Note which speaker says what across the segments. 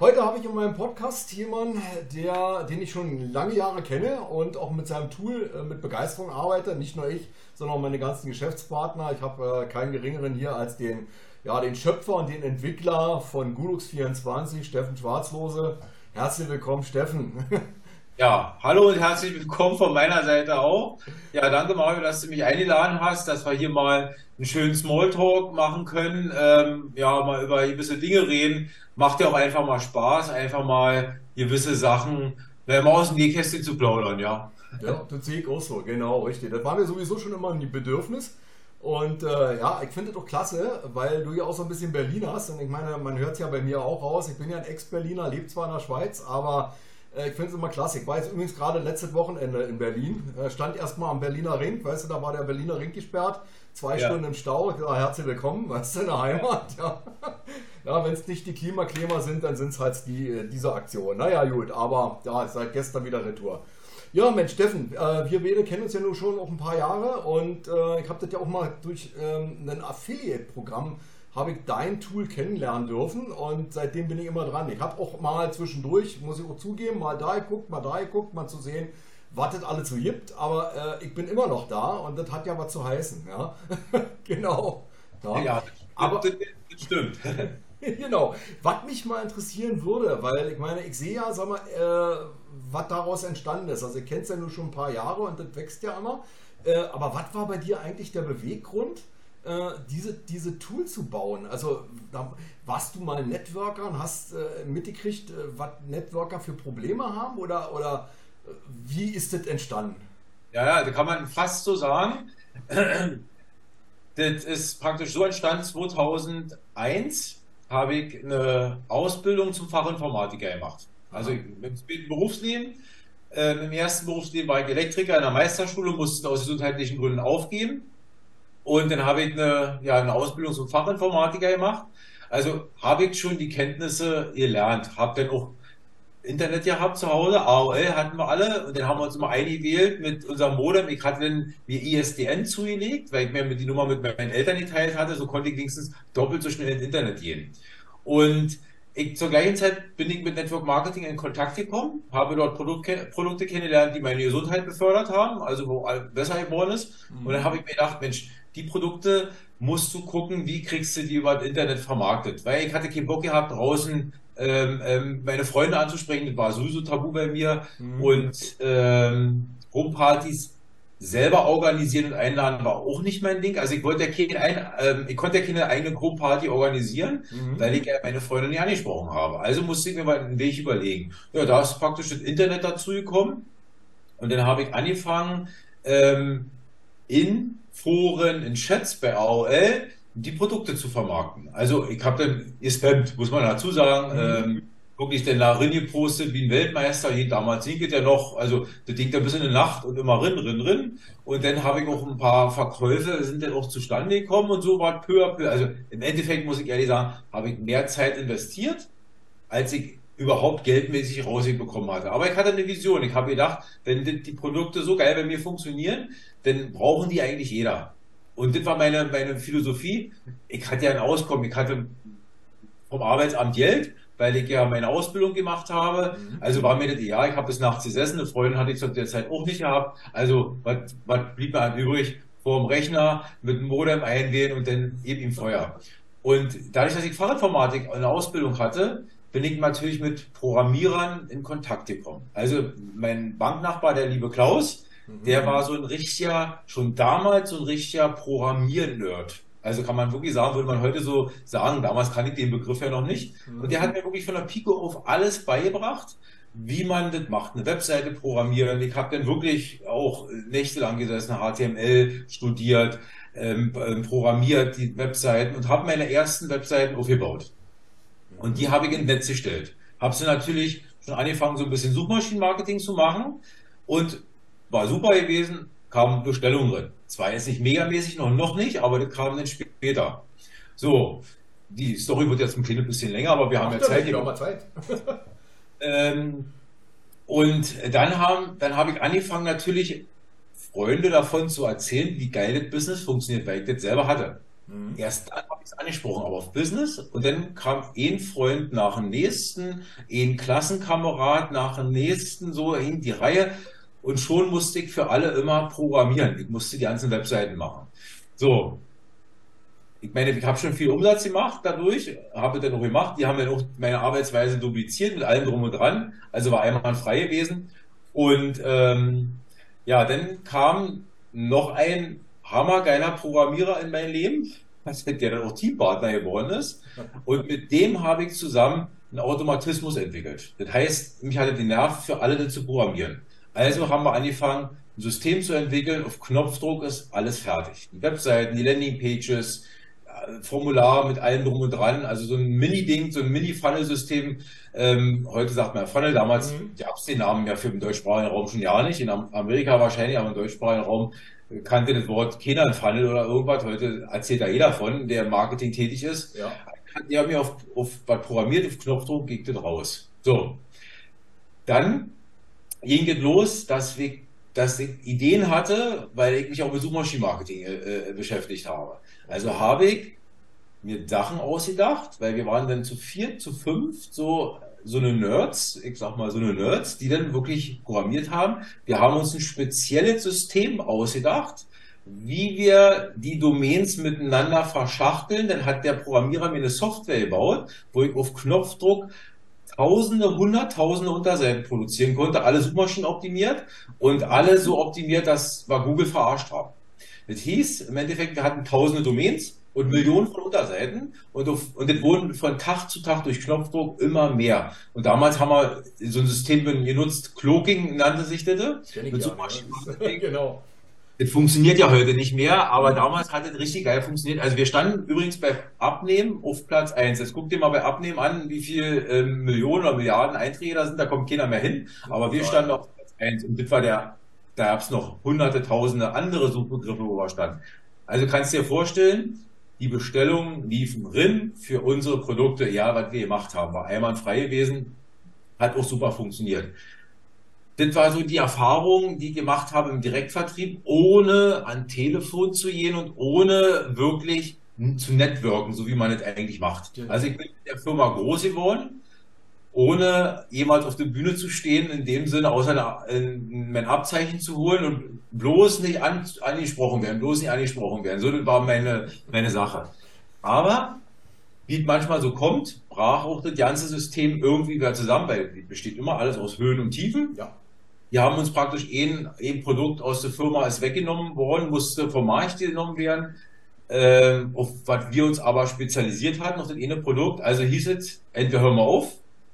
Speaker 1: Heute habe ich in meinem Podcast jemanden, der, den ich schon lange Jahre kenne und auch mit seinem Tool äh, mit Begeisterung arbeite. Nicht nur ich, sondern auch meine ganzen Geschäftspartner. Ich habe äh, keinen geringeren hier als den, ja, den Schöpfer und den Entwickler von Gulux24, Steffen Schwarzlose. Herzlich willkommen, Steffen.
Speaker 2: Ja, hallo und herzlich willkommen von meiner Seite auch. Ja, danke Mario, dass du mich eingeladen hast, dass wir hier mal einen schönen Smalltalk machen können, ähm, ja, mal über gewisse Dinge reden. Macht ja auch einfach mal Spaß, einfach mal gewisse Sachen, wenn mal aus dem Nähkästchen zu plaudern, ja.
Speaker 1: Ja, das sehe ich auch so, genau, richtig. Das war mir sowieso schon immer ein Bedürfnis. Und äh, ja, ich finde das doch klasse, weil du ja auch so ein bisschen Berlin hast. Und ich meine, man hört es ja bei mir auch raus. Ich bin ja ein Ex-Berliner, lebe zwar in der Schweiz, aber äh, ich finde es immer klasse. Ich war jetzt übrigens gerade letztes Wochenende in Berlin. Äh, stand erstmal am Berliner Ring. Weißt du, da war der Berliner Ring gesperrt. Zwei ja. Stunden im Stau. Ja, herzlich willkommen. Weißt du, in der Heimat. Ja, ja wenn es nicht die Klimakleber sind, dann sind es halt die, äh, diese Aktion. Naja, gut. Aber ja, seit gestern wieder Retour. Ja, Mensch, Steffen, äh, wir beide kennen uns ja nur schon auch ein paar Jahre und äh, ich habe das ja auch mal durch ähm, ein Affiliate-Programm habe ich dein Tool kennenlernen dürfen und seitdem bin ich immer dran. Ich habe auch mal zwischendurch, muss ich auch zugeben, mal da geguckt, mal da geguckt, mal zu sehen, was das alles so gibt, aber äh, ich bin immer noch da und das hat ja was zu heißen. Ja? genau.
Speaker 2: Ja, ja aber das, stimmt.
Speaker 1: genau. Was mich mal interessieren würde, weil ich meine, ich sehe ja, sag mal, äh, was daraus entstanden ist. Also, ich kenne es ja nur schon ein paar Jahre und das wächst ja immer. Äh, aber was war bei dir eigentlich der Beweggrund? Äh, diese, diese Tool zu bauen. Also da, warst du mal Networker und hast äh, mitgekriegt, äh, was Networker für Probleme haben oder, oder äh, wie ist das entstanden?
Speaker 2: Ja, ja, da kann man fast so sagen. das ist praktisch so entstanden, 2001 habe ich eine Ausbildung zum Fachinformatiker gemacht. Also im Berufsleben. Äh, Im ersten Berufsleben war ich Elektriker in der Meisterschule, musste aus gesundheitlichen Gründen aufgeben und dann habe ich eine, ja, eine Ausbildung zum Fachinformatiker gemacht. Also habe ich schon die Kenntnisse gelernt. Habe dann auch Internet gehabt zu Hause. AOL hatten wir alle. Und dann haben wir uns immer eingewählt mit unserem Modem. Ich hatte dann mir ISDN zugelegt, weil ich mir die Nummer mit meinen Eltern geteilt hatte. So konnte ich wenigstens doppelt so schnell ins Internet gehen. Und ich, zur gleichen Zeit bin ich mit Network Marketing in Kontakt gekommen, habe dort Produkte, Produkte kennengelernt, die meine Gesundheit befördert haben, also wo besser geworden ist. Mhm. Und dann habe ich mir gedacht, Mensch, die Produkte musst du gucken, wie kriegst du die über das Internet vermarktet. Weil ich hatte keinen Bock gehabt, draußen ähm, ähm, meine Freunde anzusprechen, das war sowieso tabu bei mir. Mhm. Und ähm, Homepartys selber organisieren und einladen war auch nicht mein Ding. Also ich wollte ja keine, ein, ähm, ich konnte ja keine eigene Gruppenparty organisieren, mhm. weil ich ja meine Freunde nicht angesprochen habe. Also musste ich mir mal einen Weg überlegen. Ja, da ist praktisch das Internet dazu gekommen. Und dann habe ich angefangen, ähm, in Foren, in Chats bei AOL die Produkte zu vermarkten. Also ich habe dann gespammt, muss man dazu sagen. Mhm. Ähm, wirklich dann da rein gepostet wie ein Weltmeister. Hier, damals singt ja noch, also das Ding da bis in die Nacht und immer rin, rin, rin. Und dann habe ich auch ein paar Verkäufe, sind dann auch zustande gekommen und so war peu à peu. Also im Endeffekt muss ich ehrlich sagen, habe ich mehr Zeit investiert, als ich überhaupt geldmäßig rausbekommen hatte. Aber ich hatte eine Vision. Ich habe gedacht, wenn die Produkte so geil bei mir funktionieren, dann brauchen die eigentlich jeder. Und das war meine, meine Philosophie. Ich hatte ja ein Auskommen. Ich hatte vom Arbeitsamt Geld, weil ich ja meine Ausbildung gemacht habe. Mhm. Also war mir das, ja, ich habe bis nachts gesessen. Eine Freundin hatte ich zu der Zeit auch nicht gehabt. Also was, was blieb mir übrig? Vor dem Rechner mit dem Modem einwählen und dann eben im Feuer. Und dadurch, dass ich Fachinformatik eine Ausbildung hatte, bin ich natürlich mit Programmierern in Kontakt gekommen. Also mein Banknachbar, der liebe Klaus. Der war so ein richtiger, schon damals so ein richtiger Programmier-Nerd. Also kann man wirklich sagen, würde man heute so sagen, damals kann ich den Begriff ja noch nicht. Mhm. Und der hat mir wirklich von der Pico auf alles beigebracht, wie man das macht, eine Webseite programmieren. Ich habe dann wirklich auch nächtelang gesessen, HTML studiert, ähm, ähm, programmiert die Webseiten und habe meine ersten Webseiten aufgebaut. Und die habe ich ins Netz gestellt. Habe sie natürlich schon angefangen, so ein bisschen Suchmaschinenmarketing zu machen und war super gewesen, kamen Bestellungen drin. Zwar jetzt nicht megamäßig, noch, noch nicht, aber das kam dann später. So, die Story wird jetzt ein kleines bisschen länger, aber wir haben ja Zeit. Mal Zeit. ähm, und dann haben, dann habe ich angefangen, natürlich Freunde davon zu erzählen, wie geil das Business funktioniert, weil ich das selber hatte. Mhm. Erst dann habe ich es angesprochen, aber auf Business. Und dann kam ein Freund nach dem nächsten, ein Klassenkamerad nach dem nächsten, so in die Reihe. Und schon musste ich für alle immer programmieren. Ich musste die ganzen Webseiten machen. So. Ich meine, ich habe schon viel Umsatz gemacht dadurch, habe dann auch gemacht. Die haben dann auch meine Arbeitsweise dupliziert mit allem drum und dran. Also war einmal frei gewesen. Und ähm, ja, dann kam noch ein hammergeiler Programmierer in mein Leben, der dann auch Teampartner geworden ist. Und mit dem habe ich zusammen einen Automatismus entwickelt. Das heißt, mich hatte die Nerv für alle zu programmieren. Also haben wir angefangen, ein System zu entwickeln. Auf Knopfdruck ist alles fertig. Die Webseiten, die Landingpages, äh, Formular mit allem drum und dran. Also so ein Mini-Ding, so ein Mini-Funnel-System. Ähm, heute sagt man Funnel, damals mhm. gab es den Namen ja für den deutschsprachigen Raum schon ja nicht. In Amerika wahrscheinlich, aber im deutschsprachigen Raum kannte das Wort keiner Funnel oder irgendwas. Heute erzählt da jeder von, der im Marketing tätig ist. Ja. Die haben mir auf, auf was programmiert, auf Knopfdruck ging das raus. So. Dann ging los, dass, wir, dass ich Ideen hatte, weil ich mich auch mit Suchmaschinenmarketing äh, äh, beschäftigt habe. Also habe ich mir Sachen ausgedacht, weil wir waren dann zu vier, zu fünf, so, so eine Nerds, ich sag mal so eine Nerds, die dann wirklich programmiert haben. Wir haben uns ein spezielles System ausgedacht, wie wir die Domains miteinander verschachteln. Dann hat der Programmierer mir eine Software gebaut, wo ich auf Knopfdruck Tausende, Hunderttausende Unterseiten produzieren konnte, alle Suchmaschinen optimiert und alle so optimiert, dass wir Google verarscht haben. Das hieß, im Endeffekt, wir hatten tausende Domains und Millionen von Unterseiten und, auf, und das wurden von Tag zu Tag durch Knopfdruck immer mehr. Und damals haben wir so ein System genutzt, Cloaking nannte sich das, mit Suchmaschinen. genau. Das funktioniert ja heute nicht mehr, aber damals hat es richtig geil funktioniert. Also wir standen übrigens bei Abnehmen auf Platz 1. Jetzt guck dir mal bei Abnehmen an, wie viel ähm, Millionen oder Milliarden Einträge da sind, da kommt keiner mehr hin. Aber wir standen auf Platz 1 und das war der, da gab es noch hunderte, tausende andere Suchbegriffe, wo wir standen. Also kannst du dir vorstellen, die Bestellungen liefen rin für unsere Produkte, ja, was wir gemacht haben, war einwandfrei gewesen, hat auch super funktioniert. Das war so die Erfahrung, die ich gemacht habe im Direktvertrieb, ohne an Telefon zu gehen und ohne wirklich zu networken, so wie man es eigentlich macht. Also ich bin in der Firma groß geworden, ohne jemals auf der Bühne zu stehen, in dem Sinne, außer mein Abzeichen zu holen und bloß nicht an, angesprochen werden, bloß nicht angesprochen werden. So das war meine, meine Sache. Aber wie es manchmal so kommt, brach auch das ganze System irgendwie wieder zusammen, weil es besteht immer alles aus Höhen und Tiefen. Ja. Wir haben uns praktisch ein, ein Produkt aus der Firma ist weggenommen worden, musste vom Markt genommen werden, äh, auf was wir uns aber spezialisiert hatten, auf das eine Produkt. Also hieß es, entweder hören wir auf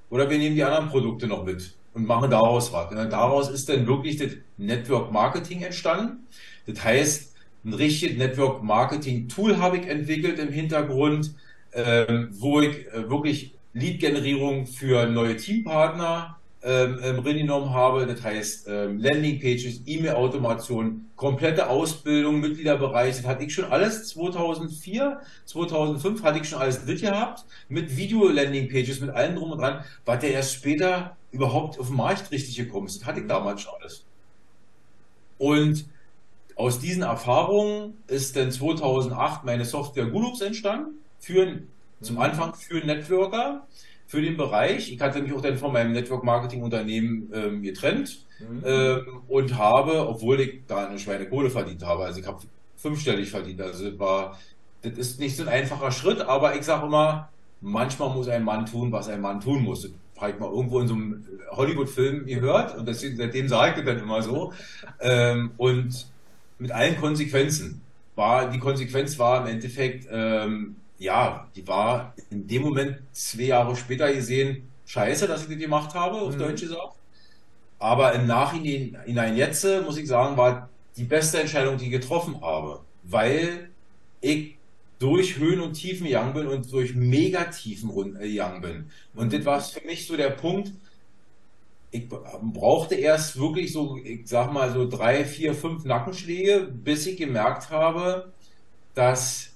Speaker 2: oder wir nehmen die anderen Produkte noch mit und machen daraus was. Und daraus ist dann wirklich das Network Marketing entstanden. Das heißt, ein richtiges Network Marketing Tool habe ich entwickelt im Hintergrund, äh, wo ich äh, wirklich Lead-Generierung für neue Teampartner ähm, ähm, reingenommen habe. Das heißt ähm, Landingpages, E-Mail-Automation, komplette Ausbildung, Mitgliederbereich. Das hatte ich schon alles 2004, 2005 hatte ich schon alles drin gehabt mit Video-Landingpages, mit allem drum und dran, war der erst später überhaupt auf den Markt richtig gekommen ist. Das hatte ich damals schon alles. Und aus diesen Erfahrungen ist dann 2008 meine Software Gulux entstanden, für, zum Anfang für Networker für den Bereich. Ich hatte mich auch dann von meinem Network Marketing Unternehmen ähm, getrennt mhm. ähm, und habe, obwohl ich da eine Schweinekohle verdient habe, also ich habe fünfstellig verdient. Also das war, das ist nicht so ein einfacher Schritt, aber ich sage immer, manchmal muss ein Mann tun, was ein Mann tun muss. Das habe ich mal irgendwo in so einem Hollywood-Film gehört und deswegen, seitdem sage ich dann immer so. Ähm, und mit allen Konsequenzen. War, die Konsequenz war im Endeffekt, ähm, ja, die war in dem Moment zwei Jahre später gesehen, scheiße, dass ich die gemacht habe, auf mhm. Deutsch gesagt. Aber im Nachhinein jetzt, muss ich sagen, war die beste Entscheidung, die ich getroffen habe, weil ich durch Höhen und Tiefen gegangen bin und durch Megatiefen äh, gegangen bin. Und das war für mich so der Punkt, ich brauchte erst wirklich so, ich sag mal so drei, vier, fünf Nackenschläge, bis ich gemerkt habe, dass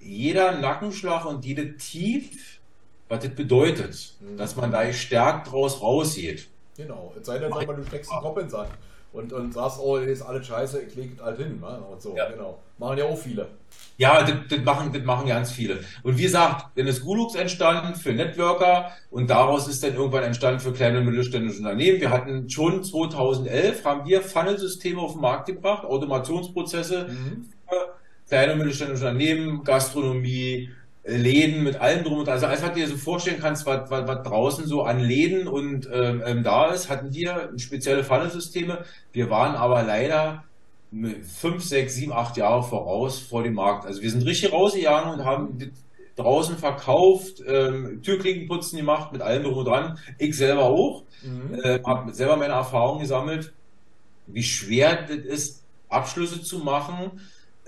Speaker 2: jeder Nackenschlag und jede Tief, was das bedeutet, mhm. dass man da stärkt draus rausgeht.
Speaker 1: Genau, es sei denn, du steckst einen Kopf ins Sand. und, und sagst, oh, ist alles scheiße, ich lege halt hin. Ne? Und so, ja. genau. Machen ja auch viele.
Speaker 2: Ja, das, das, machen, das machen ganz viele. Und wie gesagt, dann ist Gulux entstanden für Networker und daraus ist dann irgendwann entstanden für kleine und mittelständische Unternehmen. Wir hatten schon 2011, haben wir Funnelsysteme auf den Markt gebracht, Automationsprozesse mhm. für kleine und mittelständische Unternehmen, Gastronomie, Läden mit allem drum und dran. Also alles, was du dir so vorstellen kannst, was, was, was draußen so an Läden und ähm, ähm da ist, hatten wir spezielle Funnelsysteme. Wir waren aber leider fünf, sechs, sieben, acht Jahre voraus vor dem Markt. Also wir sind richtig rausgegangen und haben draußen verkauft, ähm, Türklinkenputzen gemacht, mit allem drum und dran. Ich selber auch. Mhm. Äh, habe selber meine Erfahrungen gesammelt, wie schwer das ist, Abschlüsse zu machen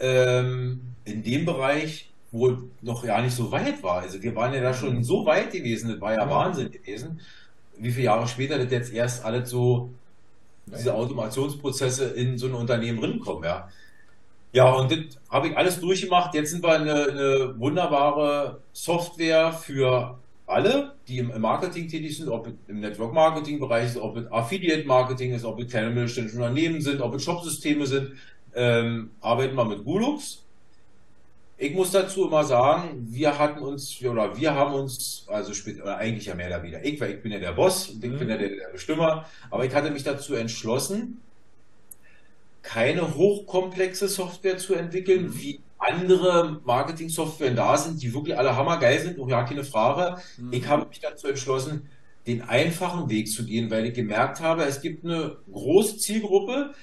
Speaker 2: ähm, in dem Bereich, wo noch ja nicht so weit war. Also wir waren ja da schon mhm. so weit gewesen, das war ja, ja. Wahnsinn gewesen. Wie viele Jahre später das jetzt erst alles so diese Automationsprozesse in so ein Unternehmen rinkommen, ja. Ja, und das habe ich alles durchgemacht. Jetzt sind wir eine, eine wunderbare Software für alle, die im Marketing tätig sind, ob im Network-Marketing-Bereich ist, ob es Affiliate-Marketing ist, ob es kleine mittelständische Unternehmen sind, ob es Shopsysteme sind, ähm, arbeiten wir mit Gulux. Ich muss dazu immer sagen, wir hatten uns, oder wir haben uns, also oder eigentlich ja mehr oder weniger, ich, weil ich bin ja der Boss und ich mhm. bin ja der, der Bestimmer, aber ich hatte mich dazu entschlossen, keine hochkomplexe Software zu entwickeln, mhm. wie andere Marketing-Software da sind, die wirklich alle hammergeil sind, auch ja keine Frage. Mhm. Ich habe mich dazu entschlossen, den einfachen Weg zu gehen, weil ich gemerkt habe, es gibt eine große Zielgruppe,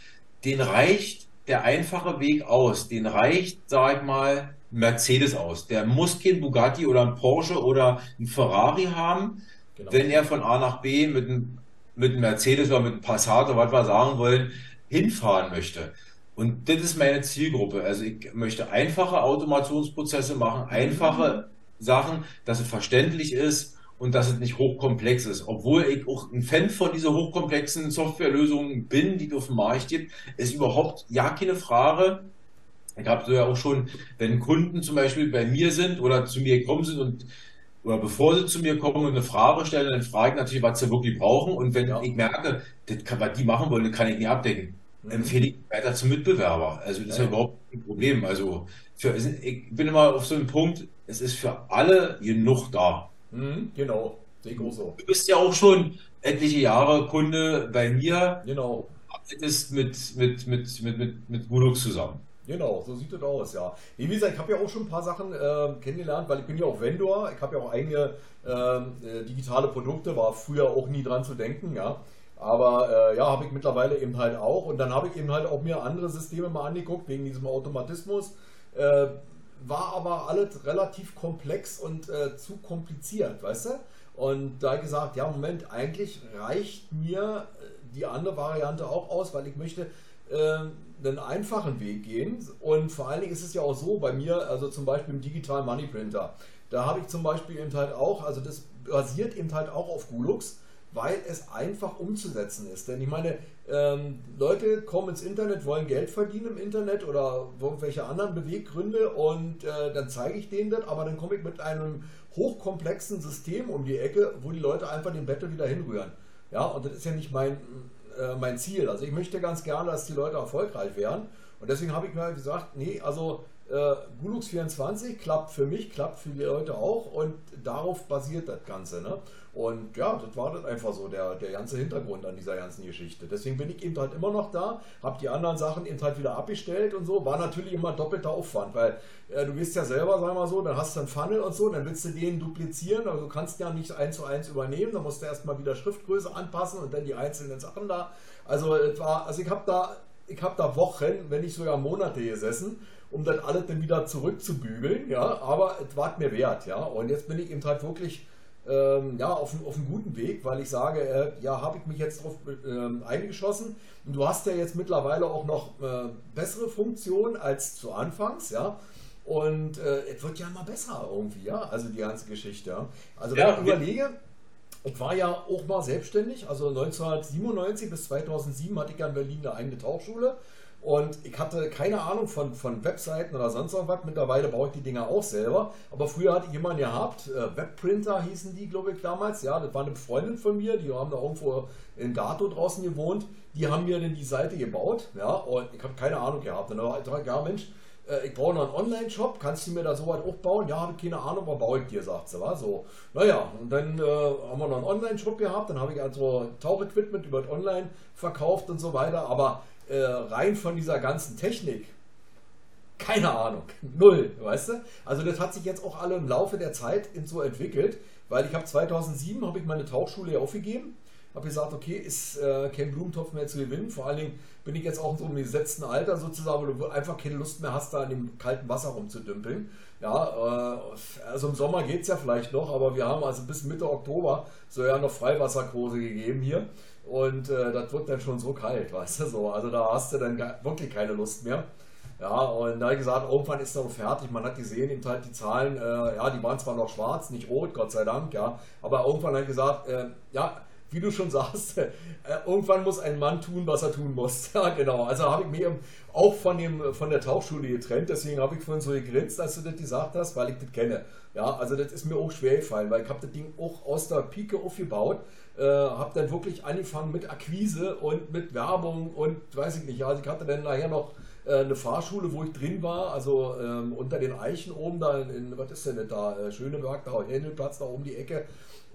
Speaker 2: den reicht der einfache Weg aus, den reicht, sag ich mal, Mercedes aus. Der muss kein Bugatti oder ein Porsche oder ein Ferrari haben, genau. wenn er von A nach B mit einem, mit einem Mercedes oder mit einem Passat oder was wir sagen wollen, hinfahren möchte. Und das ist meine Zielgruppe. Also ich möchte einfache Automationsprozesse machen, einfache Sachen, dass es verständlich ist und dass es nicht hochkomplex ist. Obwohl ich auch ein Fan von dieser hochkomplexen Softwarelösungen bin, die es auf dem Markt gibt, ist überhaupt ja keine Frage, ich habe so ja auch schon, wenn Kunden zum Beispiel bei mir sind oder zu mir gekommen sind und oder bevor sie zu mir kommen und eine Frage stellen, dann frage ich natürlich, was sie wirklich brauchen. Und wenn ja. ich merke, kann, was die machen wollen, kann ich nicht abdecken, mhm. empfehle ich weiter zum Mitbewerber. Also das ja. ist ja überhaupt kein Problem. Also für, ich bin immer auf so einem Punkt, es ist für alle genug da.
Speaker 1: Mhm, genau, sehe ich
Speaker 2: auch so. Du bist ja auch schon etliche Jahre Kunde bei mir.
Speaker 1: Genau.
Speaker 2: Ist mit, mit, mit, mit, mit, mit Gulux zusammen.
Speaker 1: Genau, so sieht das aus, ja. Wie gesagt, ich habe ja auch schon ein paar Sachen äh, kennengelernt, weil ich bin ja auch Vendor, ich habe ja auch eigene ähm, äh, digitale Produkte, war früher auch nie dran zu denken, ja. Aber äh, ja, habe ich mittlerweile eben halt auch. Und dann habe ich eben halt auch mir andere Systeme mal angeguckt, wegen diesem Automatismus. Äh, war aber alles relativ komplex und äh, zu kompliziert, weißt du? Und da gesagt, ja, Moment, eigentlich reicht mir äh, die andere Variante auch aus, weil ich möchte einen einfachen Weg gehen. Und vor allen Dingen ist es ja auch so bei mir, also zum Beispiel im Digital Money Printer. Da habe ich zum Beispiel eben halt auch, also das basiert eben halt auch auf Gulux, weil es einfach umzusetzen ist. Denn ich meine, ähm, Leute kommen ins Internet, wollen Geld verdienen im Internet oder irgendwelche anderen Beweggründe und äh, dann zeige ich denen das, aber dann komme ich mit einem hochkomplexen System um die Ecke, wo die Leute einfach den Bettel wieder hinrühren. Ja, und das ist ja nicht mein, äh, mein Ziel. Also ich möchte ganz gerne, dass die Leute erfolgreich werden. Und deswegen habe ich mir gesagt, nee, also äh, Gulux 24 klappt für mich, klappt für die Leute auch und darauf basiert das Ganze. Ne? Und ja, das war das einfach so, der, der ganze Hintergrund an dieser ganzen Geschichte. Deswegen bin ich eben halt immer noch da, habe die anderen Sachen eben halt wieder abgestellt und so. War natürlich immer doppelter Aufwand, weil äh, du bist ja selber, sag mal so, dann hast du einen Funnel und so, dann willst du den duplizieren, also du kannst ja nicht eins zu eins übernehmen, dann musst du erstmal wieder Schriftgröße anpassen und dann die einzelnen Sachen da. Also, es war, also ich habe da, habe da Wochen, wenn nicht sogar Monate gesessen um dann alles dann wieder zurückzubügeln, ja, aber es war mir wert, ja, und jetzt bin ich eben halt wirklich ähm, ja, auf, auf einem guten Weg, weil ich sage, äh, ja, habe ich mich jetzt darauf äh, eingeschossen. Und du hast ja jetzt mittlerweile auch noch äh, bessere Funktionen als zu Anfangs, ja, und äh, es wird ja immer besser irgendwie, ja, also die ganze Geschichte, ja. Also wenn ja, ich überlege, ich war ja auch mal selbstständig, also 1997 bis 2007 hatte ich ja in Berlin eine eigene Tauchschule Und ich hatte keine Ahnung von, von Webseiten oder sonst irgendwas. Mittlerweile baue ich die Dinger auch selber. Aber früher hatte ich jemanden gehabt, äh, Webprinter hießen die, glaube ich, damals. Ja, das war eine Freundin von mir, die haben da irgendwo in Gato draußen gewohnt. Die haben mir dann die Seite gebaut. Ja, und ich habe keine Ahnung gehabt. Und dann habe ich ja Mensch, ich brauche noch einen Online-Shop, kannst du mir da so weit auch bauen? Ja, habe keine Ahnung, aber baue ich dir, sagt sie. War so. Naja, und dann äh, haben wir noch einen Online-Shop gehabt, dann habe ich also Tauchequipment über Online verkauft und so weiter, aber äh, rein von dieser ganzen Technik, keine Ahnung, null, weißt du? Also das hat sich jetzt auch alle im Laufe der Zeit so entwickelt, weil ich habe 2007 habe ich meine Tauchschule aufgegeben habe gesagt, okay, ist äh, kein Blumentopf mehr zu gewinnen. Vor allen Dingen bin ich jetzt auch in so einem gesetzten Alter sozusagen, wo du einfach keine Lust mehr hast, da in dem kalten Wasser rumzudümpeln. Ja, äh, also im Sommer geht es ja vielleicht noch, aber wir haben also bis Mitte Oktober so ja noch Freiwasserkurse gegeben hier. Und äh, das wird dann schon so kalt, weißt du so. Also da hast du dann wirklich keine Lust mehr. Ja, und da gesagt, irgendwann ist er fertig. Man hat gesehen, eben halt die Zahlen, äh, ja, die waren zwar noch schwarz, nicht rot, Gott sei Dank, ja. Aber irgendwann ich gesagt, äh, ja, wie du schon sagst, äh, irgendwann muss ein Mann tun, was er tun muss. Ja, genau. Also habe ich mir auch von, dem, von der Tauchschule getrennt. Deswegen habe ich vorhin so gegrinst, als du das gesagt hast, weil ich das kenne. Ja, also das ist mir auch schwer gefallen, weil ich habe das Ding auch aus der Pike aufgebaut. Äh, habe dann wirklich angefangen mit Akquise und mit Werbung und weiß ich nicht. Also ich hatte dann nachher noch äh, eine Fahrschule, wo ich drin war, also ähm, unter den Eichen oben da in, in was ist denn das da, äh, Schöneberg, da Händelplatz, da oben die Ecke.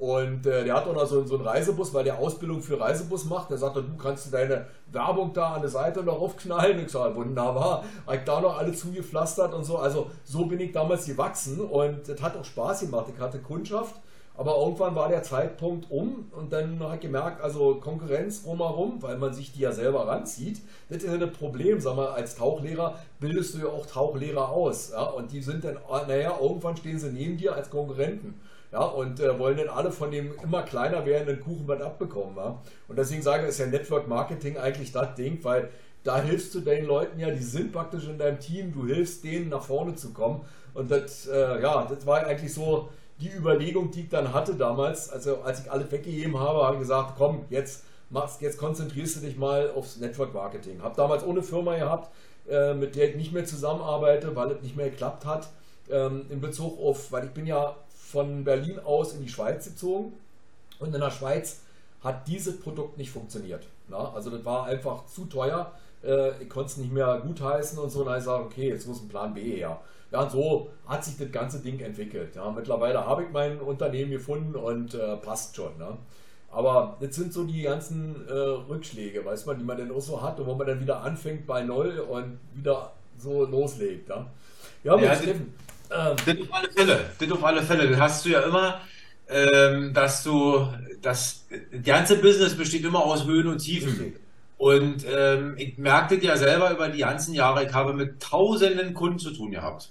Speaker 1: Und äh, der hat auch noch so, so einen Reisebus, weil der Ausbildung für Reisebus macht. Der sagt, du kannst deine Werbung da an der Seite noch aufknallen. Ich sage, wunderbar. Ich da noch alle zugepflastert und so. Also so bin ich damals gewachsen und das hat auch Spaß gemacht. Ich hatte Kundschaft. Aber irgendwann war der Zeitpunkt um und dann habe ich gemerkt, also Konkurrenz drumherum, weil man sich die ja selber ranzieht, das ist ja das Problem. Sag mal, als Tauchlehrer bildest du ja auch Tauchlehrer aus. Ja? Und die sind dann, naja, irgendwann stehen sie neben dir als Konkurrenten. Ja, und äh, wollen dann alle von dem immer kleiner werdenden Kuchenband abbekommen. Ja? Und deswegen sage ich, ist ja Network Marketing eigentlich das Ding, weil da hilfst du den Leuten ja, die sind praktisch in deinem Team, du hilfst denen nach vorne zu kommen. Und das, äh, ja, das war eigentlich so die Überlegung, die ich dann hatte damals, also als ich alles weggegeben habe, habe ich gesagt, komm, jetzt machst, jetzt konzentrierst du dich mal aufs Network Marketing. Habe damals ohne Firma gehabt, äh, mit der ich nicht mehr zusammenarbeite, weil es nicht mehr geklappt hat. Ähm, in Bezug auf, weil ich bin ja von Berlin aus in die Schweiz gezogen und in der Schweiz hat dieses Produkt nicht funktioniert. Na? Also das war einfach zu teuer. Äh, ich konnte es nicht mehr gutheißen und so. Und dann habe ich gesagt, okay, jetzt muss ein Plan B her. Ja, und so hat sich das ganze Ding entwickelt. Ja, mittlerweile habe ich mein Unternehmen gefunden und äh, passt schon. Ne? Aber das sind so die ganzen äh, Rückschläge, weiß man, die man dann auch so hat und wo man dann wieder anfängt bei Null und wieder so loslegt. Ja,
Speaker 2: ja, ja Steffen, ähm, das auf alle Fälle. Das auf alle Fälle. Das hast du ja immer, ähm, dass du, das ganze Business besteht immer aus Höhen und Tiefen. Und ähm, ich merkte ja selber über die ganzen Jahre, ich habe mit tausenden Kunden zu tun gehabt.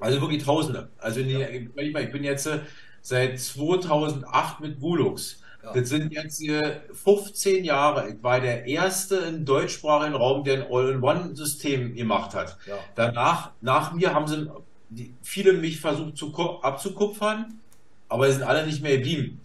Speaker 2: Also wirklich tausende. Also die, ja. ich, ich bin jetzt äh, seit 2008 mit Bulux. Ja. Das sind jetzt 15 Jahre. Ich war der Erste im deutschsprachigen Raum, der ein All-in-One-System gemacht hat. Ja. Danach, nach mir haben sie die, viele mich versucht zu, abzukupfern, aber sie sind alle nicht mehr geblieben.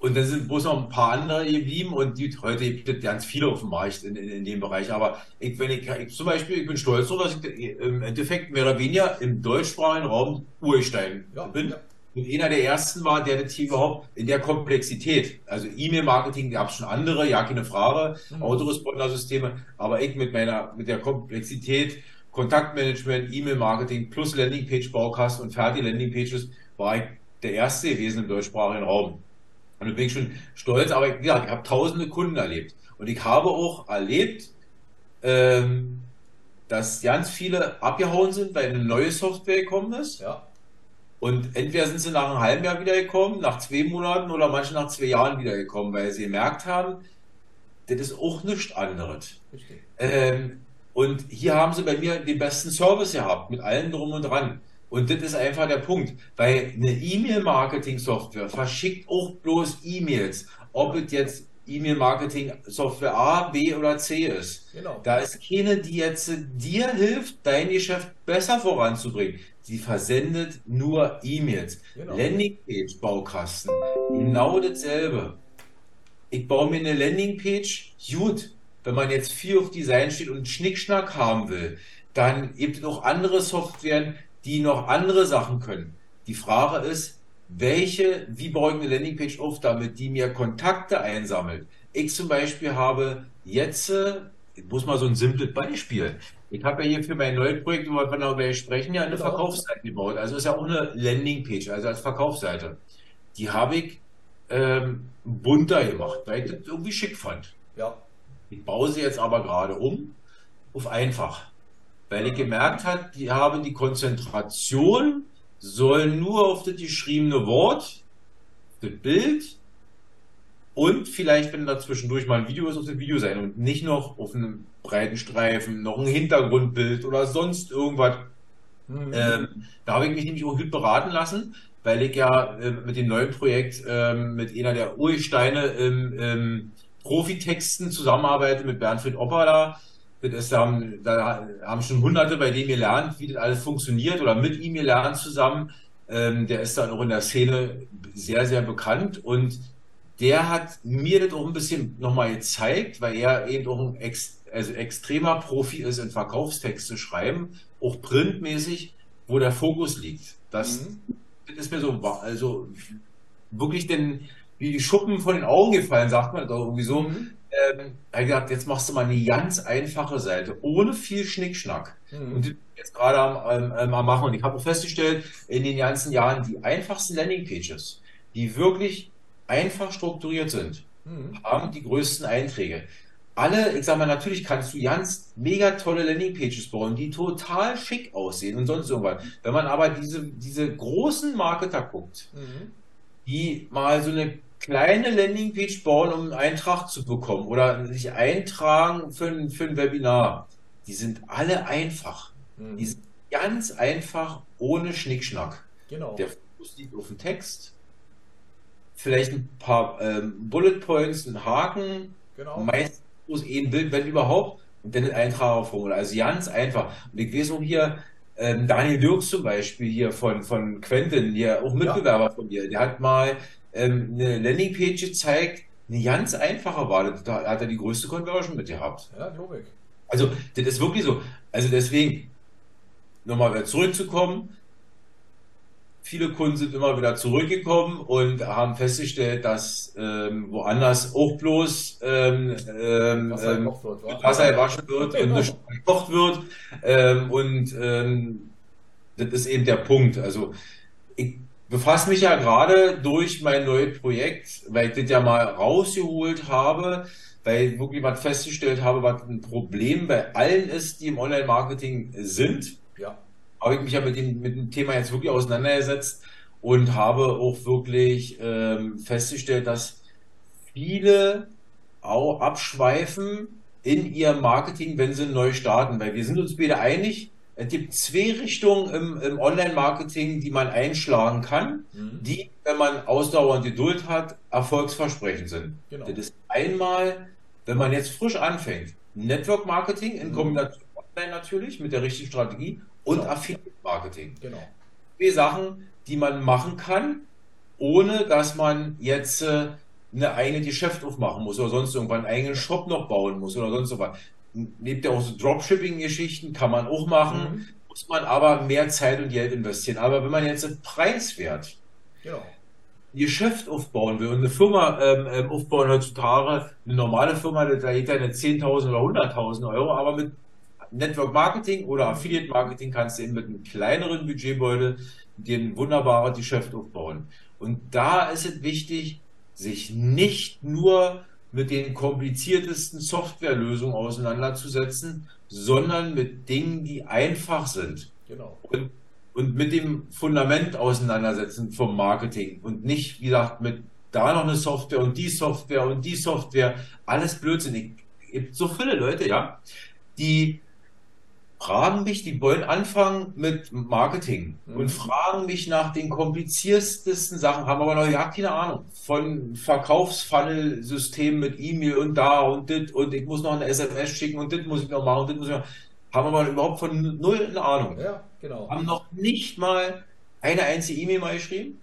Speaker 2: Und dann sind bloß noch ein paar andere geblieben und die, heute gibt es ganz viele auf dem Markt in, in, in dem Bereich. Aber ich, wenn ich, ich, zum Beispiel, ich bin stolz darauf, dass ich im Endeffekt mehr oder weniger im deutschsprachigen Raum Urstein ja, bin. Ja. Und einer der ersten war, der das hier überhaupt in der Komplexität, also E-Mail-Marketing gab es schon andere, ja, keine Frage, mhm. Autoresponder-Systeme, aber ich mit meiner, mit der Komplexität Kontaktmanagement, E-Mail-Marketing plus Landingpage-Baukasten und fertige Landingpages war ich der erste gewesen im deutschsprachigen Raum. Und da bin ich schon stolz, aber ja, ich habe tausende Kunden erlebt. Und ich habe auch erlebt, ähm, dass ganz viele abgehauen sind, weil eine neue Software gekommen ist. Ja. Und entweder sind sie nach einem halben Jahr wiedergekommen, nach zwei Monaten oder manche nach zwei Jahren wiedergekommen, weil sie gemerkt haben, das ist auch nichts anderes. Ähm, und hier haben sie bei mir den besten Service gehabt, mit allem drum und dran. Und das ist einfach der Punkt, weil eine E-Mail-Marketing-Software verschickt auch bloß E-Mails. Ob es jetzt E-Mail-Marketing-Software A, B oder C ist. Genau. Da ist keine, die jetzt dir hilft, dein Geschäft besser voranzubringen. Sie versendet nur E-Mails. Genau. Landingpage-Baukasten, genau dasselbe. Ich baue mir eine Landingpage, gut, wenn man jetzt viel auf Design steht und Schnickschnack haben will, dann gibt es auch andere Softwaren, die noch andere Sachen können. Die Frage ist, welche, wie baue ich eine Landingpage auf, damit die mir Kontakte einsammelt. Ich zum Beispiel habe jetzt, ich muss mal so ein simples Beispiel. Ich habe ja hier für mein neues Projekt, über das wir sprechen, ja eine genau. Verkaufsseite gebaut. Also ist ja auch eine Landingpage, also als Verkaufsseite. Die habe ich ähm, bunter gemacht, weil ich das irgendwie schick fand. Ja. Ich baue sie jetzt aber gerade um auf einfach. Weil ich gemerkt habe, die haben die Konzentration soll nur auf das geschriebene Wort, das Bild und vielleicht, wenn da zwischendurch mal ein Video ist, auf das Video sein und nicht noch auf einem breiten Streifen, noch ein Hintergrundbild oder sonst irgendwas. Mhm. Ähm, da habe ich mich nämlich auch gut beraten lassen, weil ich ja äh, mit dem neuen Projekt äh, mit einer der Ursteine im, im Profitexten zusammenarbeite, mit Bernfried Opperla. Das ist, da, haben, da haben schon Hunderte bei dem gelernt, wie das alles funktioniert oder mit ihm gelernt zusammen. Ähm, der ist dann auch in der Szene sehr, sehr bekannt und der hat mir das auch ein bisschen nochmal gezeigt, weil er eben auch ein ex, also extremer Profi ist in Verkaufstexte schreiben, auch printmäßig, wo der Fokus liegt. Das, mhm. das ist mir so, also wirklich denn wie die Schuppen von den Augen gefallen, sagt man doch irgendwie so. Mhm. Ähm, er hat gesagt, jetzt machst du mal eine ganz einfache Seite, ohne viel Schnickschnack. Mhm. Und jetzt gerade am, ähm, am machen. Und ich habe festgestellt, in den ganzen Jahren die einfachsten Landingpages, die wirklich einfach strukturiert sind, mhm. haben die größten Einträge. Alle, ich sag mal, natürlich kannst du ganz mega tolle Landingpages bauen, die total schick aussehen und sonst irgendwas. Wenn man aber diese, diese großen Marketer guckt, mhm. die mal so eine kleine Landingpage bauen, um einen Eintrag zu bekommen oder sich eintragen für ein, für ein Webinar, die sind alle einfach. Mhm. Die sind ganz einfach, ohne Schnickschnack. Genau. Der Fokus liegt auf dem Text, vielleicht ein paar ähm, Bullet Points, ein Haken, genau. meistens eh ein Bild, wenn überhaupt, und dann ein Eintragerformular. Also ganz einfach. Und ich weiß auch hier, ähm, Daniel Dirks zum Beispiel hier von, von Quentin, hier auch Mitbewerber ja. von mir, der hat mal ähm, eine Landingpage gezeigt, eine ganz einfache Wahl. Da hat er die größte Conversion mit gehabt. Ja, ich. Also, das ist wirklich so. Also deswegen, nochmal wieder zurückzukommen, viele Kunden sind immer wieder zurückgekommen und haben festgestellt, dass ähm, woanders auch bloß ähm, ähm, Wasser, ähm, wird, Wasser gewaschen wird und nicht gekocht wird. Ähm, und das ist eben der Punkt. Also ich befasse mich ja gerade durch mein neues Projekt, weil ich das ja mal rausgeholt habe, weil ich wirklich was festgestellt habe, was ein Problem bei allen ist, die im Online-Marketing sind habe ich mich ja mit dem, mit dem Thema jetzt wirklich auseinandergesetzt und habe auch wirklich ähm, festgestellt, dass viele auch abschweifen in ihrem Marketing, wenn sie neu starten. Weil wir sind uns wieder einig, es gibt zwei Richtungen im, im Online-Marketing, die man einschlagen kann, mhm. die, wenn man Ausdauer und Geduld hat, erfolgsversprechend sind. Genau. Das ist einmal, wenn man jetzt frisch anfängt, Network Marketing in mhm. Kombination online natürlich mit der richtigen Strategie und genau. Affiliate Marketing. Genau. Zwei Sachen, die man machen kann, ohne dass man jetzt äh, eine eigene Geschäft aufmachen muss oder sonst irgendwann einen eigenen Shop noch bauen muss oder sonst irgendwas. Neben der auch so Dropshipping-Geschichten kann man auch machen, mhm. muss man aber mehr Zeit und Geld investieren. Aber wenn man jetzt preiswert genau. ein Geschäft aufbauen will und eine Firma ähm, ähm aufbauen heutzutage, eine normale Firma, da geht eine 10.000 oder 100.000 Euro, aber mit Network Marketing oder Affiliate Marketing kannst du eben mit einem kleineren Budgetbeutel dir ein wunderbares Geschäft aufbauen. Und da ist es wichtig, sich nicht nur mit den kompliziertesten Softwarelösungen auseinanderzusetzen, sondern mit Dingen, die einfach sind. Genau. Und, und mit dem Fundament auseinandersetzen vom Marketing und nicht, wie gesagt, mit da noch eine Software und die Software und die Software, alles blödsinnig. Es gibt so viele Leute, ja, die fragen mich, die wollen anfangen mit Marketing mhm. und fragen mich nach den kompliziertesten Sachen, haben aber noch ja keine Ahnung von Verkaufsfunnel-System mit E-Mail und da und dit und ich muss noch eine SMS schicken und dit muss ich noch machen und dit muss ich noch haben aber überhaupt von null eine Ahnung. Ja, genau. Haben noch nicht mal eine einzige E-Mail mal geschrieben,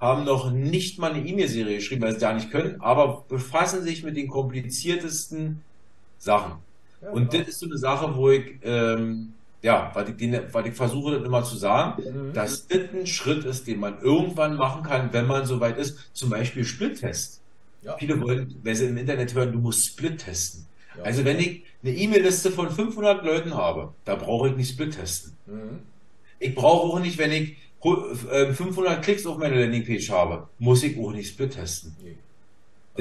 Speaker 2: haben noch nicht mal eine E-Mail-Serie geschrieben, weil sie da nicht können, aber befassen sich mit den kompliziertesten Sachen. Und
Speaker 1: genau.
Speaker 2: das ist so eine Sache, wo ich, ähm, ja, weil ich, den, weil ich versuche, das immer zu sagen,
Speaker 1: Mhm.
Speaker 2: dass das ein Schritt ist, den man irgendwann machen kann, wenn man soweit ist. Zum Beispiel Split-Test.
Speaker 1: Ja.
Speaker 2: Viele wollen, wenn sie im Internet hören, du musst Split testen.
Speaker 1: Ja.
Speaker 2: Also wenn ich eine E-Mail-Liste von 500 Leuten habe, da brauche ich nicht Split testen.
Speaker 1: Mhm.
Speaker 2: Ich brauche auch nicht, wenn ich hu- äh, 500 Klicks auf meine Landingpage habe, muss ich auch nicht Split testen.
Speaker 1: Nee.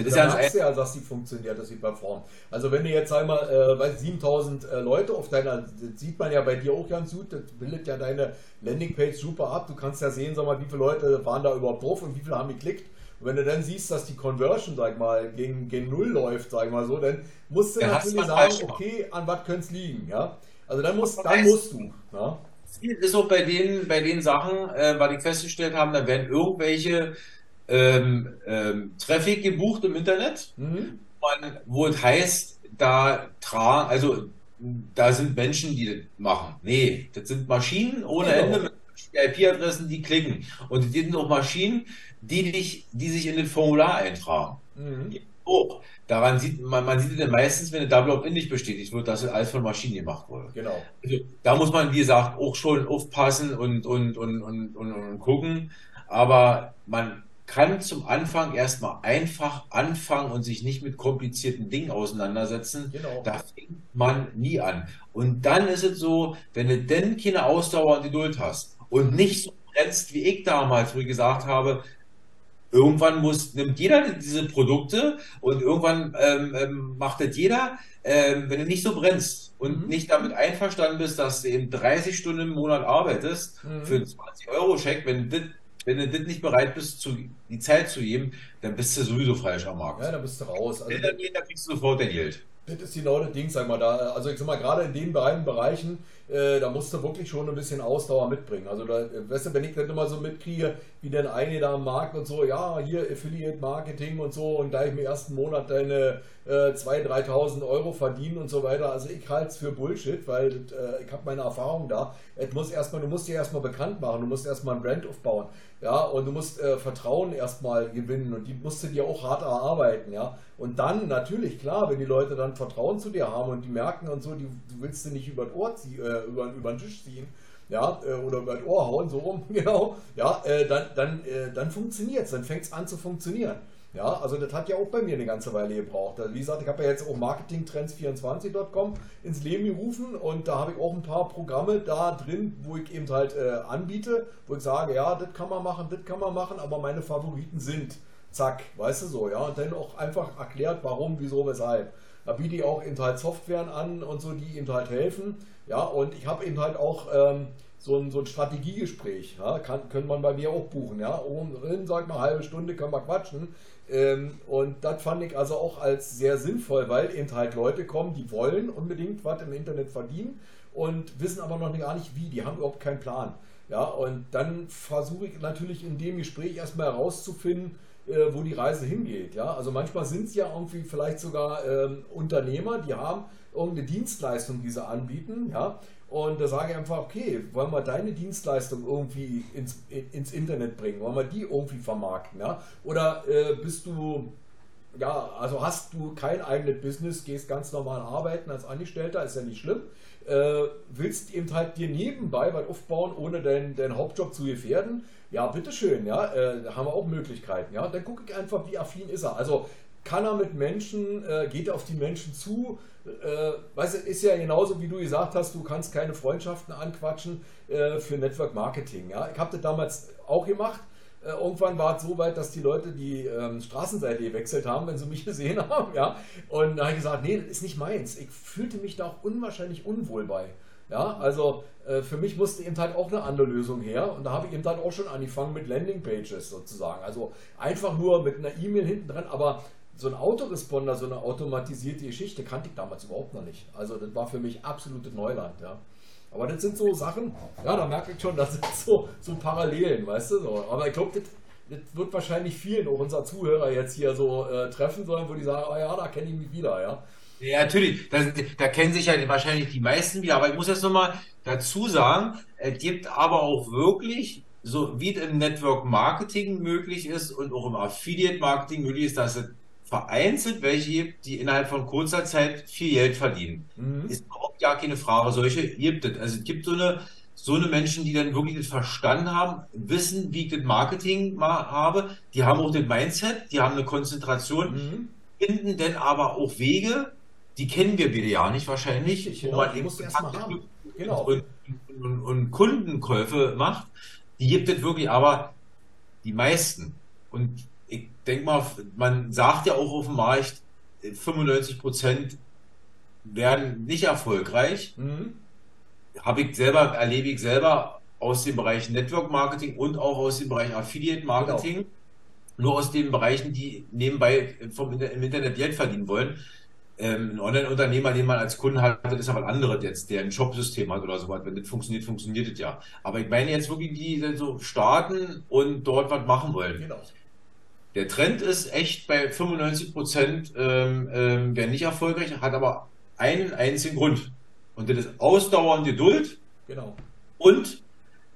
Speaker 2: Das ist
Speaker 1: merkst du ja, dass die funktioniert, dass sie performt. Also wenn du jetzt einmal, äh, weiß 7000 äh, Leute auf deiner, das sieht man ja bei dir auch ganz gut, das bildet ja deine Landingpage super ab. Du kannst ja sehen, sag mal, wie viele Leute waren da überhaupt drauf und wie viele haben geklickt. Und wenn du dann siehst, dass die Conversion, sag ich mal, gegen, gegen Null läuft, sag ich mal so, dann musst du
Speaker 2: hast
Speaker 1: natürlich sagen, okay, an was könnte es liegen, ja. Also dann musst, dann musst du. Ja?
Speaker 2: Ziel ist auch bei den, bei den Sachen, äh, weil ich festgestellt habe, da werden irgendwelche ähm, ähm, Traffic gebucht im Internet,
Speaker 1: Mhm.
Speaker 2: wo es heißt, da tragen, also da sind Menschen, die das machen. Nee, das sind Maschinen ohne
Speaker 1: Genau.
Speaker 2: Ende mit IP-Adressen, die klicken. Und das sind auch Maschinen, die dich, die sich in das Formular eintragen.
Speaker 1: Mhm.
Speaker 2: Hoch. Daran sieht man, man sieht es dann meistens, wenn eine Double Opt-in nicht bestätigt wird, dass es alles von Maschinen gemacht wurde.
Speaker 1: Genau.
Speaker 2: Also, da muss man, wie gesagt, auch schon aufpassen und, und, und, und, und, und gucken. Aber man kann zum Anfang erstmal einfach anfangen und sich nicht mit komplizierten Dingen auseinandersetzen.
Speaker 1: Genau.
Speaker 2: Da fängt man nie an. Und dann ist es so, wenn du denn keine Ausdauer und Geduld hast und nicht so brennst wie ich damals, wo ich gesagt habe, irgendwann muss, nimmt jeder diese Produkte und irgendwann ähm, ähm, macht das jeder, ähm, wenn du nicht so brennst und
Speaker 1: Mhm.
Speaker 2: nicht damit einverstanden bist, dass du eben 30 Stunden im Monat arbeitest
Speaker 1: Mhm.
Speaker 2: für einen 20-Euro-Scheck, wenn du das wenn du das nicht bereit bist, zu, die Zeit zu geben, dann bist du sowieso falsch am Markt.
Speaker 1: Ja, dann bist du raus. Also,
Speaker 2: Wenn dann geht, dann kriegst du sofort dein Geld.
Speaker 1: Das ist genau das Ding, sag mal, da, also ich sag mal, gerade in den beiden Bereichen, äh, da musst du wirklich schon ein bisschen Ausdauer mitbringen. Also da, weißt du, wenn ich dann immer so mitkriege, wie denn einige da am Markt und so, ja, hier Affiliate Marketing und so und da ich im ersten Monat deine äh, 2.000, 3.000 Euro verdienen und so weiter, also ich halte es für Bullshit, weil äh, ich habe meine Erfahrung da. Es muss erstmal, du musst dich erstmal bekannt machen, du musst erstmal ein Brand aufbauen, ja, und du musst äh, Vertrauen erstmal gewinnen und die musst du dir auch hart erarbeiten, ja. Und dann natürlich, klar, wenn die Leute dann Vertrauen zu dir haben und die merken und so, die, du willst sie nicht über das Ohr ziehen, äh, über, über den Tisch ziehen, ja, äh, oder über das Ohr hauen, so rum, genau, ja, äh, dann, dann, äh, dann funktioniert es, dann fängt es an zu funktionieren. Ja, also das hat ja auch bei mir eine ganze Weile gebraucht. Also wie gesagt, ich habe ja jetzt auch marketingtrends24.com ins Leben gerufen und da habe ich auch ein paar Programme da drin, wo ich eben halt äh, anbiete, wo ich sage, ja, das kann man machen, das kann man machen, aber meine Favoriten sind, zack, weißt du so, ja, und dann auch einfach erklärt, warum, wieso, weshalb. Da biete ich auch eben halt Softwaren an und so, die eben halt helfen, ja, und ich habe eben halt auch ähm, so ein, so ein Strategiegespräch, ja, kann, können man bei mir auch buchen, ja, oben drin, sag mal, halbe Stunde können wir quatschen, und das fand ich also auch als sehr sinnvoll, weil eben halt Leute kommen, die wollen unbedingt was im Internet verdienen und wissen aber noch gar nicht wie, die haben überhaupt keinen Plan. Ja, und dann versuche ich natürlich in dem Gespräch erstmal herauszufinden, äh, wo die Reise hingeht. Ja, also manchmal sind es ja irgendwie vielleicht sogar ähm, Unternehmer, die haben irgendeine Dienstleistung, die sie anbieten. Ja, und da sage ich einfach, okay, wollen wir deine Dienstleistung irgendwie ins, ins Internet bringen? Wollen wir die irgendwie vermarkten? Ja? Oder äh, bist du, ja, also hast du kein eigenes Business, gehst ganz normal arbeiten als Angestellter, ist ja nicht schlimm. Äh, willst eben halt dir nebenbei was aufbauen, ohne deinen, deinen Hauptjob zu gefährden? Ja, bitteschön, ja, äh, haben wir auch Möglichkeiten. Ja, dann gucke ich einfach, wie affin ist er. Also kann er mit Menschen, äh, geht auf die Menschen zu, äh, weißt du, ist ja genauso wie du gesagt hast, du kannst keine Freundschaften anquatschen äh, für Network Marketing. Ja? Ich habe das damals auch gemacht. Äh, irgendwann war es so weit, dass die Leute die ähm, Straßenseite gewechselt haben, wenn sie mich gesehen haben. Ja? Und da habe ich gesagt, nee, das ist nicht meins. Ich fühlte mich da auch unwahrscheinlich unwohl bei. Ja, also äh, für mich musste eben halt auch eine andere Lösung her und da habe ich eben dann auch schon angefangen mit Landingpages sozusagen. Also einfach nur mit einer E-Mail hinten dran, aber so ein Autoresponder, so eine automatisierte Geschichte kannte ich damals überhaupt noch nicht. Also das war für mich absolutes Neuland, ja. Aber das sind so Sachen, ja, da merke ich schon, das sind so, so Parallelen, weißt du so. Aber ich glaube, das, das wird wahrscheinlich vielen auch unserer Zuhörer jetzt hier so äh, treffen sollen, wo die sagen, oh ja, da kenne ich mich wieder, ja.
Speaker 2: Ja, natürlich, da, da kennen sich ja wahrscheinlich die meisten wieder, aber ich muss jetzt nochmal dazu sagen, es gibt aber auch wirklich, so wie es im Network Marketing möglich ist und auch im Affiliate Marketing möglich ist, dass es vereinzelt welche gibt, die innerhalb von kurzer Zeit viel Geld verdienen. Mhm. Ist überhaupt ja keine Frage. Solche gibt es. Also es gibt so eine, so eine Menschen, die dann wirklich das verstanden haben, wissen, wie ich das Marketing mal habe. Die haben auch das Mindset, die haben eine Konzentration, mhm. finden dann aber auch Wege, die kennen wir bitte ja nicht wahrscheinlich,
Speaker 1: ich, genau, wo man eben haben.
Speaker 2: Genau. Und, und, und, Kundenkäufe macht. Die gibt es wirklich, aber die meisten. Und ich denke mal, man sagt ja auch auf dem Markt, 95 Prozent werden nicht erfolgreich. Mhm. Habe ich selber, erlebe ich selber aus dem Bereich Network Marketing und auch aus dem Bereich Affiliate Marketing. Genau. Nur aus den Bereichen, die nebenbei vom, im Internet Geld verdienen wollen. Ähm, ein Online-Unternehmer, den man als Kunden hat, das ist ja was anderes jetzt, der ein Shop-System hat oder so was. Wenn das funktioniert, funktioniert das ja. Aber ich meine jetzt wirklich, die so starten und dort was machen wollen. Genau. Der Trend ist echt bei 95 Prozent ähm, ähm, werden nicht erfolgreich, hat aber einen einzigen Grund. Und das ist Ausdauer und Geduld.
Speaker 1: Genau.
Speaker 2: Und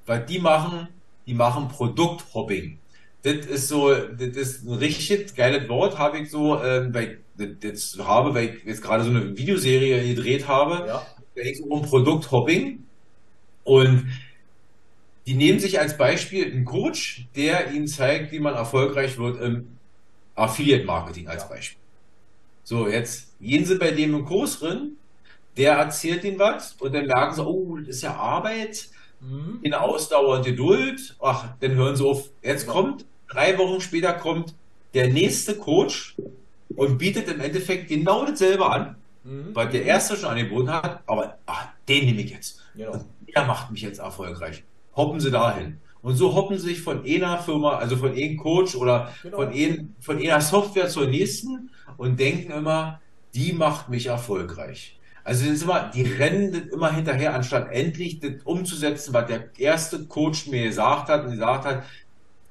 Speaker 2: was die machen, die machen Produkthopping. Das ist so, das ist ein richtig geiles Wort, habe ich so, ähm, weil jetzt habe, weil ich jetzt gerade so eine Videoserie gedreht habe. Ja. Da geht es um Produkthopping. Und die nehmen sich als Beispiel einen Coach, der ihnen zeigt, wie man erfolgreich wird im Affiliate-Marketing als. Beispiel. So, jetzt gehen sie bei dem im Kurs drin, der erzählt ihnen was und dann merken sie, oh, das ist ja Arbeit, mhm. in Ausdauer und Geduld. Ach, dann hören sie auf. Jetzt kommt, drei Wochen später kommt der nächste Coach und bietet im Endeffekt genau dasselbe an, mhm. weil der erste schon angeboten hat, aber ach, den nehme ich jetzt. Genau. Und der macht mich jetzt erfolgreich hoppen sie dahin. Und so hoppen sie sich von einer Firma, also von einem Coach oder genau. von, ein, von einer Software zur nächsten und denken immer, die macht mich erfolgreich. Also ist immer, die rennen immer hinterher, anstatt endlich das umzusetzen, was der erste Coach mir gesagt hat und gesagt hat,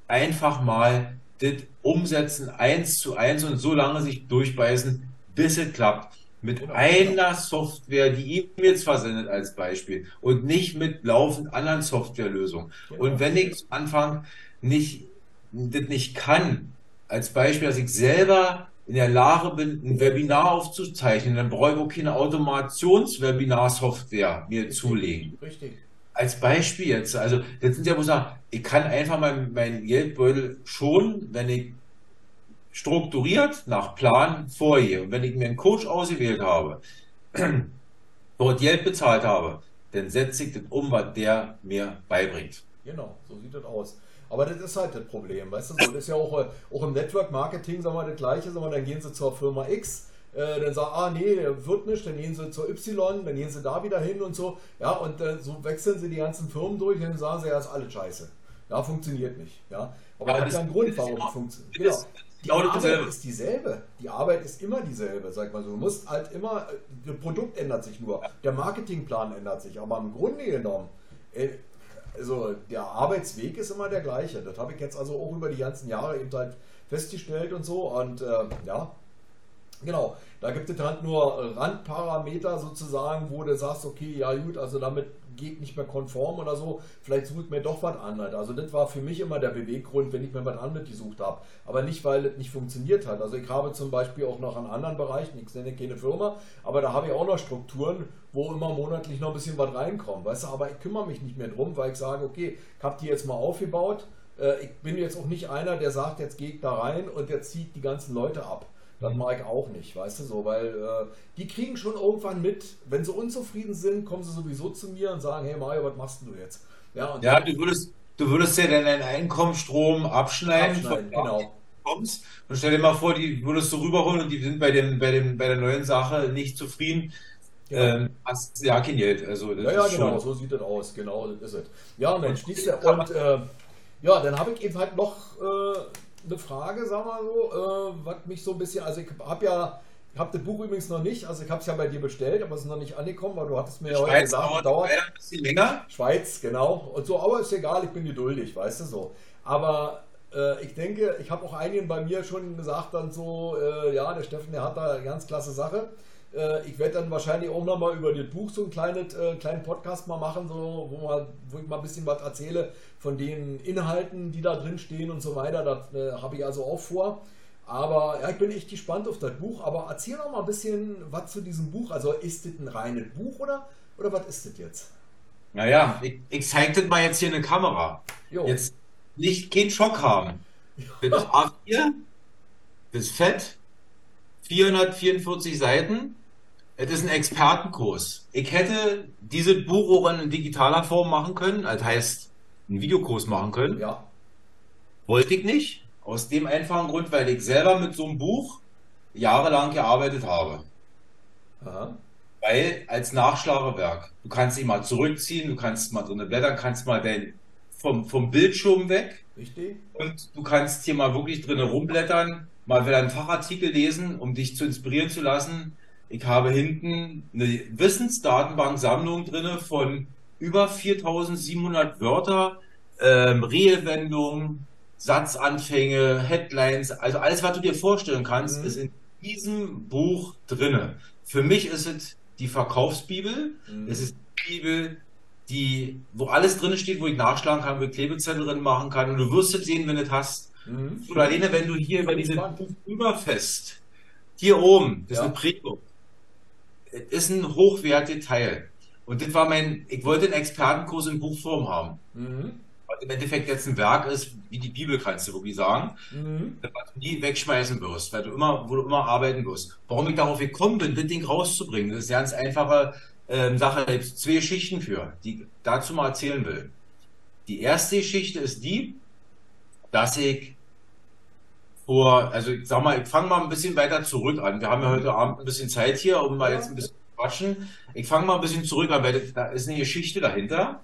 Speaker 2: einfach mal das umsetzen, eins zu eins und so lange sich durchbeißen, bis es klappt mit einer Software, die E-Mails versendet als Beispiel und nicht mit laufend anderen Softwarelösungen. Und wenn ich am Anfang nicht, das nicht kann, als Beispiel, dass ich selber in der Lage bin, ein Webinar aufzuzeichnen, dann brauche ich auch keine Automations-Webinar-Software mir Richtig. zulegen.
Speaker 1: Richtig.
Speaker 2: Als Beispiel jetzt, also das sind ja wo sagen, ich kann einfach mein, mein Geldbeutel schon, wenn ich strukturiert nach Plan vorgehe. Und wenn ich mir einen Coach ausgewählt habe, dort Geld bezahlt habe, dann setze ich das um, was der mir beibringt.
Speaker 1: Genau, so sieht das aus. Aber das ist halt das Problem, weißt du, so, das ist ja auch, auch im Network Marketing, sagen wir, das gleiche, sagen wir, dann gehen sie zur Firma X, äh, dann sagen, ah nee, wird nicht, dann gehen sie zur Y, dann gehen sie da wieder hin und so, ja, und äh, so wechseln sie die ganzen Firmen durch dann sagen sie, ja, ist alles scheiße. Ja, funktioniert nicht, ja. Aber ja, das hat ja einen Grund, warum es funktioniert. Genau. Die Arbeit dieselbe. ist dieselbe. Die Arbeit ist immer dieselbe, sag mal so. Du musst halt immer, das Produkt ändert sich nur, der Marketingplan ändert sich, aber im Grunde genommen, äh, also der Arbeitsweg ist immer der gleiche. Das habe ich jetzt also auch über die ganzen Jahre eben halt festgestellt und so. Und äh, ja, genau, da gibt es halt nur Randparameter sozusagen, wo du sagst, okay, ja gut, also damit geht nicht mehr konform oder so, vielleicht suche ich mir doch was anderes. Also das war für mich immer der Beweggrund, wenn ich mir was anderes gesucht habe. Aber nicht, weil es nicht funktioniert hat. Also ich habe zum Beispiel auch noch an anderen Bereichen, ich nenne keine Firma, aber da habe ich auch noch Strukturen, wo immer monatlich noch ein bisschen was reinkommt. Weißt du, aber ich kümmere mich nicht mehr drum, weil ich sage, okay, ich habe die jetzt mal aufgebaut. Äh, ich bin jetzt auch nicht einer, der sagt, jetzt gehe ich da rein und der zieht die ganzen Leute ab. Das mache ich auch nicht, weißt du so, weil äh, die kriegen schon irgendwann mit, wenn sie unzufrieden sind, kommen sie sowieso zu mir und sagen, hey Mario, was machst du jetzt?
Speaker 2: Ja, und ja du würdest, du würdest ja dann deinen Einkommensstrom abschneiden,
Speaker 1: abschneiden genau.
Speaker 2: kommst und stell dir mal vor, die würdest du rüberholen und die sind bei dem, bei dem, bei der neuen Sache nicht zufrieden. Ja. Ähm, hast ja kein Geld. Also,
Speaker 1: ja, ja, genau, so sieht das aus. Genau, das ist es. Ja, Mensch, dies und äh, ja, dann habe ich eben halt noch äh, eine Frage, sagen wir so, äh, was mich so ein bisschen, also ich habe ja, ich habe das Buch übrigens noch nicht, also ich habe es ja bei dir bestellt, aber es ist noch nicht angekommen, weil du hattest mir ja heute
Speaker 2: gesagt, dauert, dauert ein bisschen länger.
Speaker 1: Schweiz, genau. Und so, aber ist egal, ich bin geduldig, weißt du so. Aber äh, ich denke, ich habe auch einigen bei mir schon gesagt, dann so, äh, ja, der Steffen, der hat da eine ganz klasse Sache. Äh, ich werde dann wahrscheinlich auch nochmal über das Buch so einen kleinen, äh, kleinen Podcast mal machen, so, wo, mal, wo ich mal ein bisschen was erzähle von den Inhalten, die da drin stehen und so weiter. Das äh, habe ich also auch vor. Aber ja, ich bin echt gespannt auf das Buch. Aber erzähl doch mal ein bisschen was zu diesem Buch. Also ist das ein reines Buch oder, oder was ist das jetzt?
Speaker 2: Naja, ich, ich zeig das mal jetzt hier in der Kamera.
Speaker 1: Jo.
Speaker 2: Jetzt nicht keinen Schock haben. Das ist A4, das ist fett, 444 Seiten. Es ist ein Expertenkurs. Ich hätte dieses Buch auch in digitaler Form machen können, das heißt einen Videokurs machen können.
Speaker 1: Ja.
Speaker 2: Wollte ich nicht. Aus dem einfachen Grund, weil ich selber mit so einem Buch jahrelang gearbeitet habe.
Speaker 1: Aha.
Speaker 2: Weil als Nachschlagewerk, du kannst dich mal zurückziehen, du kannst mal drin blättern, kannst mal dein, vom, vom Bildschirm weg
Speaker 1: Richtig?
Speaker 2: und du kannst hier mal wirklich drin rumblättern, mal wieder einen Fachartikel lesen, um dich zu inspirieren zu lassen. Ich habe hinten eine Wissensdatenbanksammlung drin von über 4700 Wörter, ähm, Redewendungen, Satzanfänge, Headlines, also alles, was du dir vorstellen kannst,
Speaker 1: Mhm.
Speaker 2: ist in diesem Buch drinne. Für mich ist es die Verkaufsbibel.
Speaker 1: Mhm.
Speaker 2: Es ist die Bibel, die, wo alles drin steht, wo ich nachschlagen kann, wo ich Klebezettel drin machen kann. Und du wirst es sehen, wenn du es hast.
Speaker 1: Mhm.
Speaker 2: Oder alleine, wenn du hier über
Speaker 1: Bin
Speaker 2: diese
Speaker 1: gespannt.
Speaker 2: Buch überfest, hier oben, das
Speaker 1: Ja.
Speaker 2: ist eine Prägung. Ist ein hochwertiges Teil. Und das war mein, ich wollte einen Expertenkurs in Buchform haben.
Speaker 1: Mhm.
Speaker 2: Was im Endeffekt jetzt ein Werk ist, wie die Bibel, kannst du wirklich sagen,
Speaker 1: Mhm.
Speaker 2: das du nie wegschmeißen wirst, weil du immer, wo du immer arbeiten wirst. Warum ich darauf gekommen bin, das Ding rauszubringen, das ist eine ganz einfache ähm, Sache. Da gibt's zwei Geschichten für, die ich dazu mal erzählen will. Die erste Geschichte ist die, dass ich vor, also ich sag mal, ich fange mal ein bisschen weiter zurück an. Wir haben ja heute Abend ein bisschen Zeit hier, um mal jetzt ein bisschen zu quatschen. Ich fange mal ein bisschen zurück an, weil da ist eine Geschichte dahinter.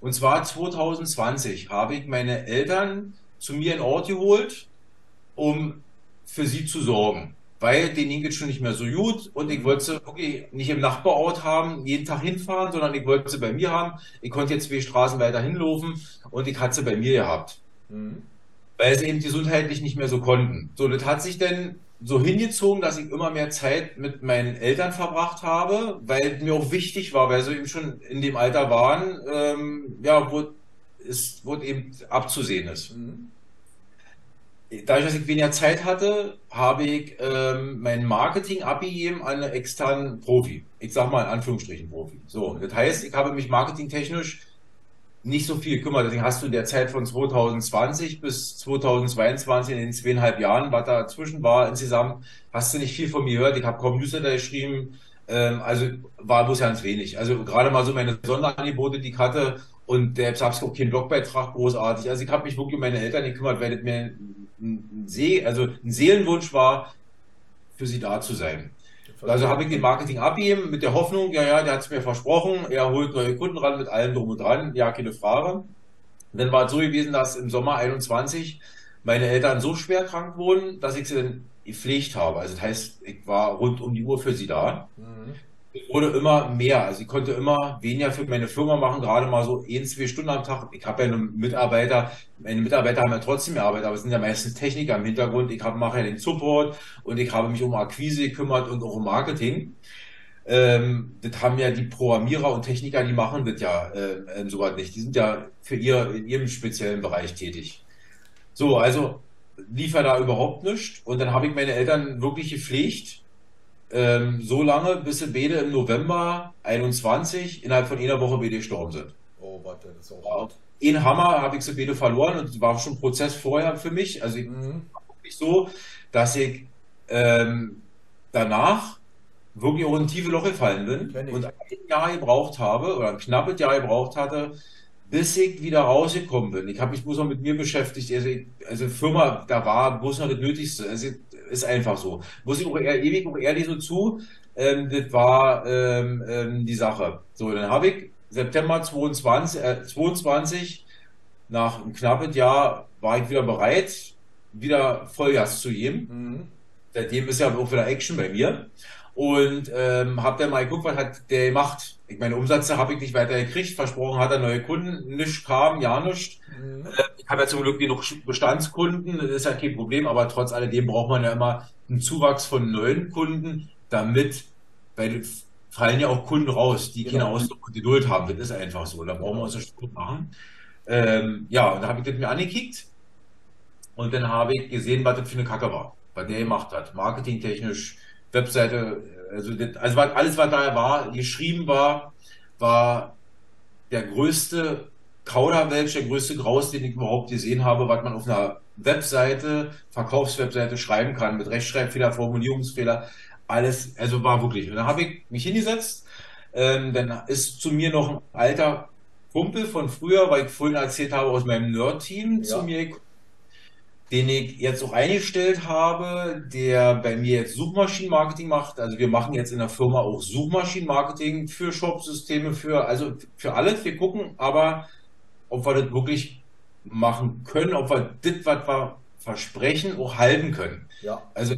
Speaker 2: Und zwar 2020 habe ich meine Eltern zu mir in Ort geholt, um für sie zu sorgen. Weil denen ging es schon nicht mehr so gut und ich wollte sie wirklich nicht im Nachbarort haben, jeden Tag hinfahren, sondern ich wollte sie bei mir haben. Ich konnte jetzt zwei Straßen weiter hinlaufen und ich hatte sie bei mir gehabt
Speaker 1: Mhm.
Speaker 2: Weil sie eben gesundheitlich nicht mehr so konnten. So, das hat sich dann so hingezogen, dass ich immer mehr Zeit mit meinen Eltern verbracht habe, weil mir auch wichtig war, weil sie eben schon in dem Alter waren, ähm, ja, wo es wo eben abzusehen ist.
Speaker 1: Mhm.
Speaker 2: Dadurch, dass ich weniger Zeit hatte, habe ich ähm, mein Marketing abgegeben an einen externen Profi. Ich sag mal in Anführungsstrichen Profi. So, das heißt, ich habe mich marketingtechnisch nicht so viel gekümmert. Deswegen hast du in der Zeit von 2020 bis 2022, in den zweieinhalb Jahren, was da dazwischen war insgesamt, hast du nicht viel von mir gehört. Ich habe kaum Newsletter geschrieben. Ähm, also war bloß ganz wenig. Also gerade mal so meine Sonderangebote, die ich hatte. Und der habe auch keinen Blogbeitrag großartig. Also ich habe mich wirklich um meine Eltern gekümmert, weil das mir ein, See, also ein Seelenwunsch war, für sie da zu sein. Also habe ich den Marketing abgegeben mit der Hoffnung, ja, ja, der hat es mir versprochen, er holt neue Kunden ran mit allem drum und dran, ja, keine Frage. Und dann war es so gewesen, dass im Sommer 21 meine Eltern so schwer krank wurden, dass ich sie dann gepflegt habe. Also das heißt, ich war rund um die Uhr für sie da.
Speaker 1: Mhm.
Speaker 2: Es wurde immer mehr, also ich konnte immer weniger für meine Firma machen, gerade mal so ein, zwei Stunden am Tag. Ich habe ja einen Mitarbeiter, meine Mitarbeiter haben ja trotzdem gearbeitet, aber es sind ja meistens Techniker im Hintergrund. Ich habe mache ja den Support und ich habe mich um Akquise gekümmert und auch um Marketing. Ähm, das haben ja die Programmierer und Techniker, die machen das ja äh, äh, sowas nicht. Die sind ja für ihr in ihrem speziellen Bereich tätig. So, also lief ja da überhaupt nichts. Und dann habe ich meine Eltern wirklich gepflegt. Ähm, so lange, bis sie beide im November 21 innerhalb von einer Woche beide gestorben sind.
Speaker 1: Oh, warte, das ist auch hart.
Speaker 2: In Hammer habe ich sie beide verloren und es war schon ein Prozess vorher für mich. Also ich
Speaker 1: Mhm.
Speaker 2: wirklich so, dass ich ähm, danach wirklich auch in ein tiefe Loch gefallen bin und ein Jahr gebraucht habe oder ein knappes Jahr gebraucht hatte, bis ich wieder rausgekommen bin. Ich habe mich bloß noch mit mir beschäftigt. Also, ich, also Firma, da war bloß noch das Nötigste. Also ist einfach so. Muss ich auch ewig auch ehrlich so zu. Ähm, das war ähm, ähm, die Sache. So, dann habe ich September 22, äh, 22 nach einem knappen Jahr war ich wieder bereit, wieder Vollgas zu geben.
Speaker 1: Mhm.
Speaker 2: Seitdem ist ja auch wieder Action bei mir. Und ähm, habe dann mal geguckt, was hat der gemacht. Ich meine, Umsätze habe ich nicht weiter gekriegt. Versprochen hat er neue Kunden. Nichts kam, ja nichts.
Speaker 1: Mhm.
Speaker 2: Ich habe ja zum Glück genug Bestandskunden. Das ist ja kein Problem. Aber trotz alledem braucht man ja immer einen Zuwachs von neuen Kunden, damit, weil fallen ja auch Kunden raus, die keine
Speaker 1: Genau.
Speaker 2: Ausdruck und Geduld haben. Das ist einfach so. Da brauchen wir uns nicht gut machen. Ähm, ja, und da habe ich das mir angekickt. Und dann habe ich gesehen, was das für eine Kacke war. was der gemacht hat. Marketingtechnisch, Webseite, also, also alles, was da war, geschrieben war, war der größte Kauderwelsch, der größte Graus, den ich überhaupt gesehen habe, was man auf einer Webseite, Verkaufswebseite schreiben kann, mit Rechtschreibfehler, Formulierungsfehler, alles, also war wirklich. Und dann habe ich mich hingesetzt, ähm, dann ist zu mir noch ein alter Kumpel von früher, weil ich vorhin erzählt habe, aus meinem Nerd-Team ja. zu mir den ich jetzt auch eingestellt habe, der bei mir jetzt Suchmaschinenmarketing macht. Also wir machen jetzt in der Firma auch Suchmaschinenmarketing für Shopsysteme, für, also für alles. Wir gucken aber, ob wir das wirklich machen können, ob wir das, was wir versprechen, auch halten können. Ja. Also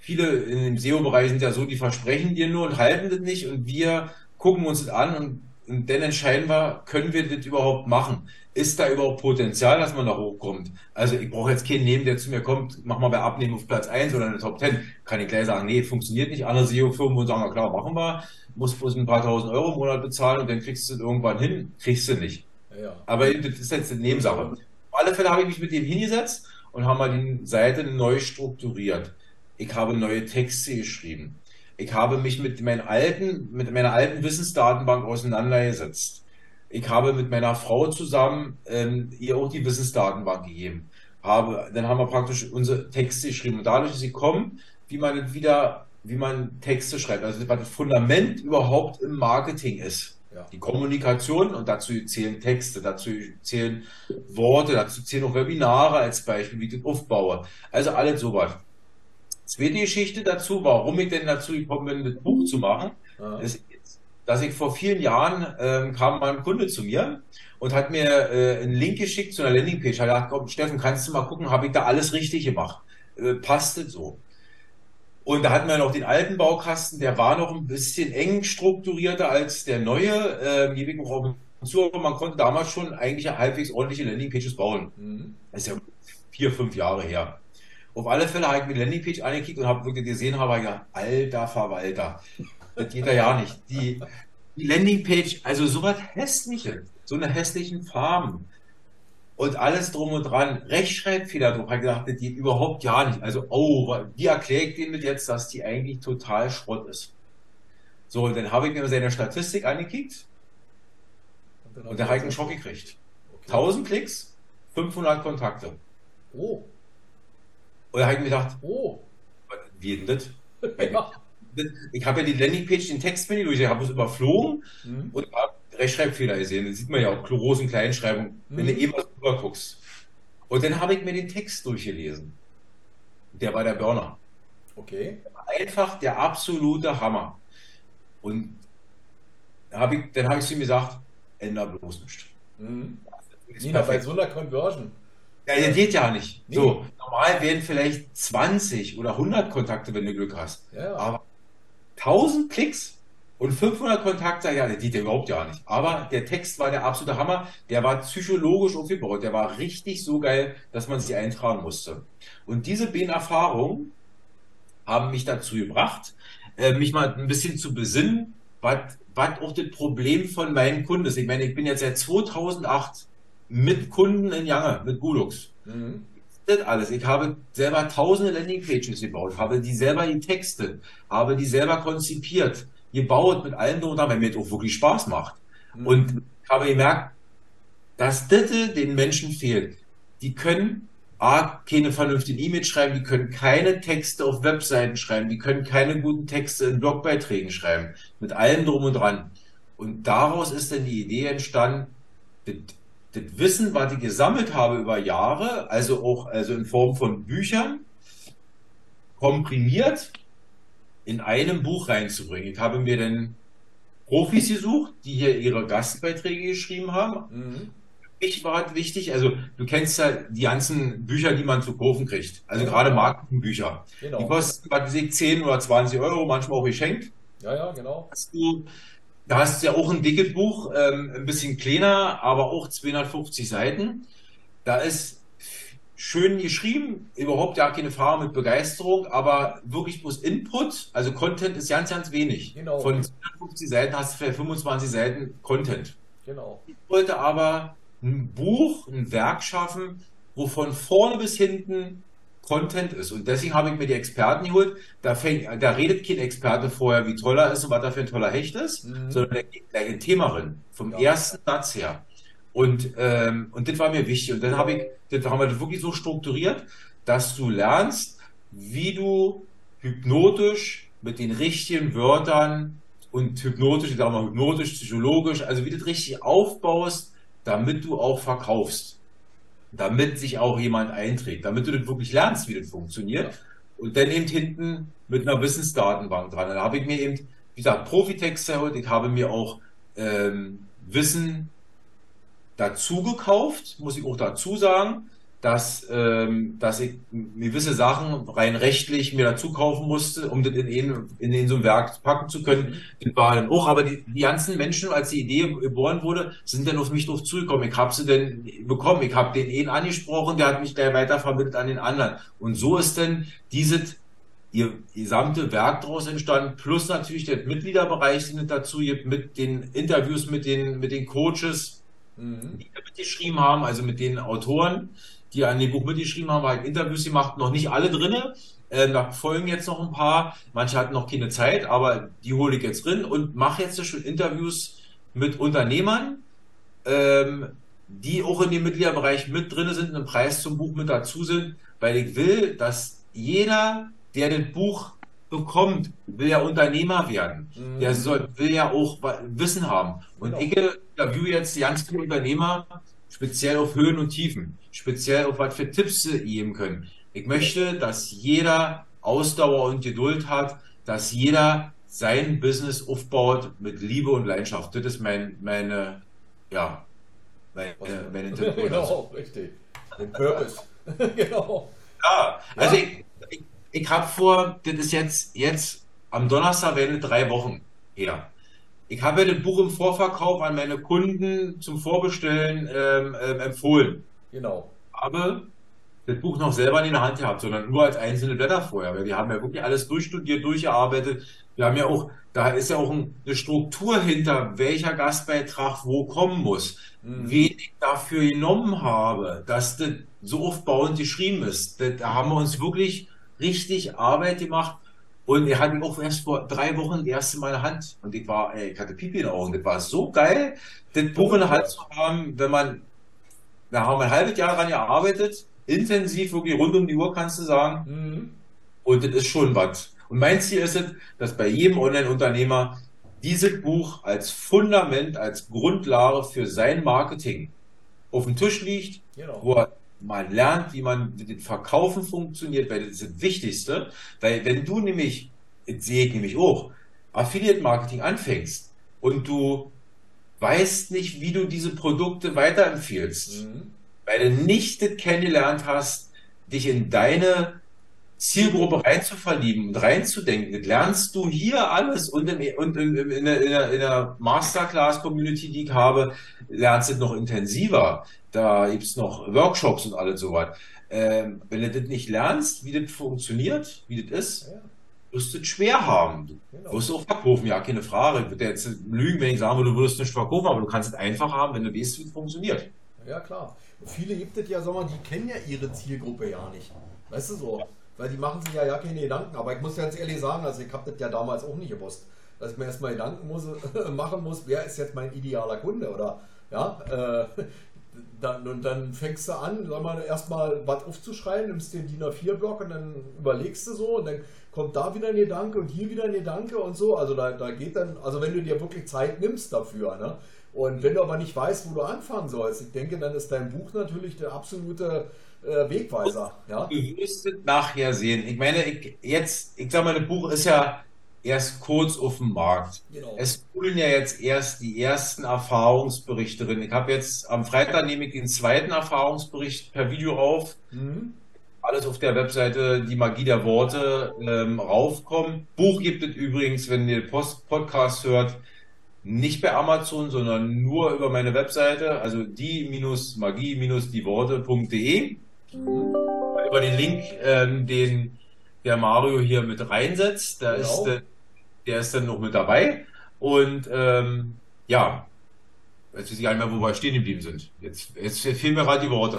Speaker 2: viele in dem SEO-Bereich sind ja so, die versprechen dir nur und halten das nicht und wir gucken uns das an und, und dann entscheiden wir, können wir das überhaupt machen? Ist da überhaupt Potenzial, dass man da hochkommt? Also ich brauche jetzt keinen Neben, der zu mir kommt, mach mal bei Abnehmen auf Platz 1 oder in der Top 10. Kann ich gleich sagen, nee, funktioniert nicht. Andere SEO-Firmen und sagen, na klar, machen wir, muss bloß ein paar tausend Euro im Monat bezahlen und dann kriegst du es irgendwann hin. Kriegst du nicht. Ja. Aber das ist jetzt eine Nebensache. Auf alle Fälle habe ich mich mit dem hingesetzt und haben mal die Seite neu strukturiert. Ich habe neue Texte geschrieben. Ich habe mich mit, meinen alten, mit meiner alten Wissensdatenbank auseinandergesetzt. Ich habe mit meiner Frau zusammen ähm, ihr auch die Wissensdatenbank gegeben. Habe, dann haben wir praktisch unsere Texte geschrieben. Und dadurch ist sie kommen, wie man wieder, wie man Texte schreibt. Also was das Fundament überhaupt im Marketing ist. Ja. Die Kommunikation und dazu zählen Texte, dazu zählen Worte, dazu zählen auch Webinare als Beispiel, wie ich das aufbaue. Also alles sowas. Zweite Geschichte dazu, warum ich denn dazu gekommen bin, das Buch zu machen, ja. ist, dass ich vor vielen Jahren ähm, kam mal ein Kunde zu mir und hat mir äh, einen Link geschickt zu einer Landingpage. Er hat gesagt, Steffen, kannst du mal gucken, habe ich da alles richtig gemacht? Äh, passt das so? Und da hatten wir noch den alten Baukasten, der war noch ein bisschen eng strukturierter als der neue. Ähm, hier zu, aber man konnte damals schon eigentlich halbwegs ordentliche Landingpages bauen. Mhm. Das ist ja vier, fünf Jahre her. Auf alle Fälle habe ich mir die Landingpage angekickt und habe wirklich gesehen, habe ich ja, alter Verwalter. Das geht ja nicht. Die, die Landingpage, also so was hässliches, so eine hässlichen Farben, und alles drum und dran. Rechtschreibfehler drauf. Hat gedacht, das geht überhaupt gar nicht. Also, oh, wie erkläre ich dem jetzt, dass die eigentlich total Schrott ist? So, und dann habe ich mir seine Statistik angekickt und, und dann habe ich einen Schock gekriegt. Okay. 1000 Klicks, 500 Kontakte. Oh. Und da habe ich mir gedacht, oh, wie denn das? ja. Ich habe ja die Landingpage, den Text ich durch, ich habe es überflogen mhm. und habe Rechtschreibfehler gesehen. Das sieht man ja auch großen Kleinschreibung, mhm. wenn du eben was drüber guckst. Und dann habe ich mir den Text durchgelesen. Der war der Burner. Okay. Einfach der absolute Hammer. Und hab ich, dann habe ich zu ihm gesagt, änder bloß nichts.
Speaker 1: Mhm. Nina, bei so einer Conversion.
Speaker 2: Ja, der geht ja nicht. Nee. So, normal werden vielleicht 20 oder 100 Kontakte, wenn du Glück hast. Ja. Aber 1000 Klicks und 500 Kontakte, ja, der ja überhaupt ja nicht. Aber der Text war der absolute Hammer. Der war psychologisch aufgebaut. Der war richtig so geil, dass man sich eintragen musste. Und diese beiden Erfahrungen haben mich dazu gebracht, äh, mich mal ein bisschen zu besinnen, was, was auch das Problem von meinen Kunden ist. Ich meine, ich bin jetzt seit 2008 mit Kunden in Jange, mit Gulux. Mhm. Das alles. Ich habe selber tausende Landingpages gebaut, habe die selber getextet, habe die selber konzipiert, gebaut mit allem drum weil mir das auch wirklich Spaß macht. Mhm. Und ich habe gemerkt, dass das den Menschen fehlt. Die können A, keine vernünftigen E-Mails schreiben, die können keine Texte auf Webseiten schreiben, die können keine guten Texte in Blogbeiträgen schreiben, mit allem drum und dran. Und daraus ist dann die Idee entstanden, das, Wissen, was ich gesammelt habe über Jahre, also auch also in Form von Büchern, komprimiert in einem Buch reinzubringen. Ich habe mir dann Profis gesucht, die hier ihre Gastbeiträge geschrieben haben. Mhm. Ich war halt wichtig, also du kennst ja die ganzen Bücher, die man zu kaufen kriegt. Also ja. gerade Markenbücher. Genau. Die kosten, was ich, 10 oder 20 Euro, manchmal auch geschenkt.
Speaker 1: Ja, ja, genau.
Speaker 2: Hast du, da hast du ja auch ein dickes Buch, ähm, ein bisschen kleiner, aber auch 250 Seiten. Da ist schön geschrieben, überhaupt ja keine Frage mit Begeisterung, aber wirklich bloß Input, also Content ist ganz, ganz wenig. Genau. Von 250 Seiten hast du vielleicht 25 Seiten Content. Genau. Ich wollte aber ein Buch, ein Werk schaffen, wo von vorne bis hinten Content ist. Und deswegen habe ich mir die Experten geholt. Da, fängt, da redet kein Experte vorher, wie toll er ist und was er für ein toller Hecht ist, mhm. sondern der geht gleich ein Thema rein. Vom ja. ersten Satz her. Und, ähm, und das war mir wichtig. Und dann habe ich, das haben wir das wirklich so strukturiert, dass du lernst, wie du hypnotisch mit den richtigen Wörtern und hypnotisch, ich sage mal hypnotisch, psychologisch, also wie du das richtig aufbaust, damit du auch verkaufst. Damit sich auch jemand einträgt, damit du das wirklich lernst, wie das funktioniert. Ja. Und dann eben hinten mit einer Wissensdatenbank dran. Da habe ich mir eben, wie gesagt, Profitext erholt, ich habe mir auch ähm, Wissen dazu gekauft, muss ich auch dazu sagen dass, ähm, dass ich gewisse Sachen rein rechtlich mir dazu kaufen musste, um das in, in, in so ein Werk packen zu können. Das war dann auch, aber die, die ganzen Menschen, als die Idee geboren wurde, sind dann auf mich drauf zugekommen. Ich habe sie denn bekommen. Ich habe den einen angesprochen, der hat mich gleich weitervermittelt an den anderen. Und so ist dann dieses ihr gesamte Werk daraus entstanden, plus natürlich der Mitgliederbereich, den es dazu gibt, mit den Interviews mit den, mit den Coaches, mhm. die mitgeschrieben haben, also mit den Autoren die an dem Buch mitgeschrieben haben, halt Interviews gemacht, noch nicht alle drinne. Äh, da folgen jetzt noch ein paar. Manche hatten noch keine Zeit, aber die hole ich jetzt drin und mache jetzt schon Interviews mit Unternehmern, ähm, die auch in dem Mitgliederbereich mit drin sind, einen Preis zum Buch mit dazu sind, weil ich will, dass jeder, der das Buch bekommt, will ja Unternehmer werden. Mhm. Der soll, will ja auch Wissen haben. Und genau. ich interviewe jetzt ganz viele Unternehmer, speziell auf Höhen und Tiefen, speziell auf was für Tipps sie geben können. Ich möchte, dass jeder Ausdauer und Geduld hat, dass jeder sein Business aufbaut mit Liebe und Leidenschaft. Das ist mein, meine, ja, meine, meine
Speaker 1: Interpretation. Genau, richtig. Den Purpose. genau.
Speaker 2: Ja, also ja. ich, ich, ich habe vor, das ist jetzt, jetzt am Donnerstag werden drei Wochen her. Ich habe das Buch im Vorverkauf an meine Kunden zum Vorbestellen ähm, ähm, empfohlen.
Speaker 1: Genau.
Speaker 2: Aber das Buch noch selber in der Hand gehabt, sondern nur als einzelne Blätter vorher. Weil wir haben ja wirklich alles durchstudiert, durchgearbeitet. Wir haben ja auch, da ist ja auch eine Struktur hinter, welcher Gastbeitrag wo kommen muss. Mhm. Wen ich dafür genommen habe, dass das so aufbauend geschrieben ist. Da haben wir uns wirklich richtig Arbeit gemacht und er hat ihn auch erst vor drei Wochen das erste Mal in der Hand. Und ich war, ey, ich hatte Pipi in den Augen. Das war so geil, das Buch in der Hand zu haben, wenn man, da haben wir ein halbes Jahr daran gearbeitet, intensiv, wirklich rund um die Uhr, kannst du sagen. Mhm. Und das ist schon was. Und mein Ziel ist es, dass bei jedem Online-Unternehmer dieses Buch als Fundament, als Grundlage für sein Marketing auf dem Tisch liegt, genau. wo er mal lernt, wie man mit dem Verkaufen funktioniert, weil das ist das Wichtigste. Weil wenn du nämlich, jetzt sehe ich nämlich auch, Affiliate Marketing anfängst und du weißt nicht, wie du diese Produkte weiterempfiehlst, mhm. weil du nicht das kennengelernt hast, dich in deine Zielgruppe reinzuverlieben und reinzudenken. Das lernst du hier alles und, in, und in, in, in, der, in der Masterclass-Community, die ich habe, lernst du noch intensiver da gibt es noch Workshops und alles sowas. Ähm, wenn du das nicht lernst, wie das funktioniert, wie das ist, ja. wirst du es schwer haben. Du genau. wirst auch verkaufen, ja, keine Frage. Ich würde jetzt lügen, wenn ich sage, du würdest nicht verkaufen, aber du kannst es einfach haben, wenn du weißt, wie es funktioniert.
Speaker 1: Ja, klar. Viele gibt es ja, sag mal, die kennen ja ihre Zielgruppe ja nicht. Weißt du so? Weil die machen sich ja, ja keine Gedanken. Aber ich muss ganz ehrlich sagen, also ich habe das ja damals auch nicht gewusst, dass ich mir erstmal Gedanken muss, machen muss, wer ist jetzt mein idealer Kunde oder ja, äh, dann, und dann fängst du an, sag mal, erstmal was aufzuschreiben, nimmst den DIN A4-Block und dann überlegst du so und dann kommt da wieder ein Gedanke und hier wieder ein Gedanke und so. Also da, da geht dann, also wenn du dir wirklich Zeit nimmst dafür, ne? Und wenn du aber nicht weißt, wo du anfangen sollst, ich denke, dann ist dein Buch natürlich der absolute äh, Wegweiser. Ja?
Speaker 2: Du wirst es nachher sehen. Ich meine, ich, jetzt, ich sag mal, das Buch ist ja erst kurz auf dem Markt. Genau. Es holen ja jetzt erst die ersten Erfahrungsberichte drin. Ich habe jetzt am Freitag nehme ich den zweiten Erfahrungsbericht per Video auf. Mhm. Alles auf der Webseite Die Magie der Worte ähm, raufkommen. Buch gibt es übrigens, wenn ihr Post Podcast hört, nicht bei Amazon, sondern nur über meine Webseite, also die-magie-die-worte.de. Mhm. Über den Link, ähm, den der Mario hier mit reinsetzt. Da genau. ist der ist dann noch mit dabei. Und ähm, ja, Jetzt weiß ich gar nicht mehr, wo wir stehen geblieben sind. Jetzt, jetzt fehlen mir gerade die Worte.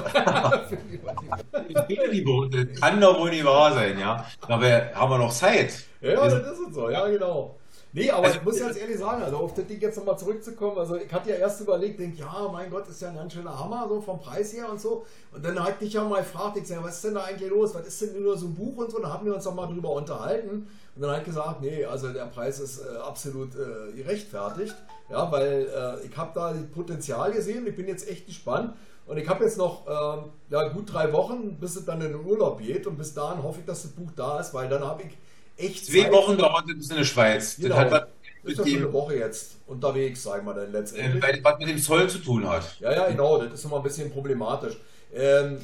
Speaker 2: Fehlen die Worte. Kann doch wohl nicht wahr sein, ja. Aber haben wir noch Zeit?
Speaker 1: Ja, das ist so, ja, genau. Nee, aber
Speaker 2: Also-
Speaker 1: ich muss ganz ehrlich sagen, also auf das Ding jetzt nochmal zurückzukommen, also ich hatte ja erst überlegt, denk, ja, mein Gott, ist ja ein ganz schöner Hammer, so vom Preis her und so. Und dann hat dich ja mal gefragt, ich sag, was ist denn da eigentlich los? Was ist denn nur so ein Buch und so? Da haben wir uns noch mal drüber unterhalten. Und dann hat gesagt, nee, also der Preis ist äh, absolut äh, gerechtfertigt. Ja, weil äh, ich habe da Potenzial gesehen, ich bin jetzt echt gespannt. Und ich habe jetzt noch ähm, ja, gut drei Wochen, bis es dann in den Urlaub geht. Und bis dahin hoffe ich, dass das Buch da ist, weil dann habe ich echt
Speaker 2: Zwei
Speaker 1: Zeit.
Speaker 2: Wochen dauert es in der Schweiz.
Speaker 1: Genau.
Speaker 2: Das hat was
Speaker 1: Ist ja schon eine Woche jetzt unterwegs, sagen wir dann letztendlich.
Speaker 2: weil was mit dem Zoll zu tun hat.
Speaker 1: Ja, ja, genau, das ist immer ein bisschen problematisch. Ähm,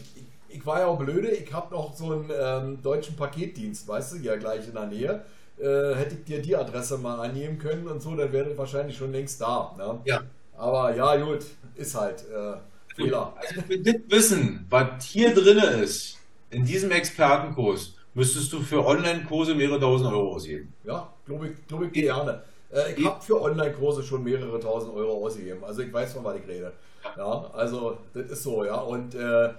Speaker 1: ich, war ja auch blöde, ich habe noch so einen ähm, deutschen Paketdienst, weißt du, ja gleich in der Nähe. Äh, hätte ich dir die Adresse mal annehmen können und so, dann wäre das wahrscheinlich schon längst da. Ne?
Speaker 2: Ja.
Speaker 1: Aber ja, gut, ist halt äh, Fehler.
Speaker 2: Also, wenn das Wissen, was hier drin ist, in diesem Expertenkurs, müsstest du für Online-Kurse mehrere tausend Euro ausgeben.
Speaker 1: Ja, glaube ich, glaub ich gerne. Äh, ich habe für Online-Kurse schon mehrere tausend Euro ausgegeben. Also ich weiß, von was ich rede. Ja, also das ist so, ja. Und äh,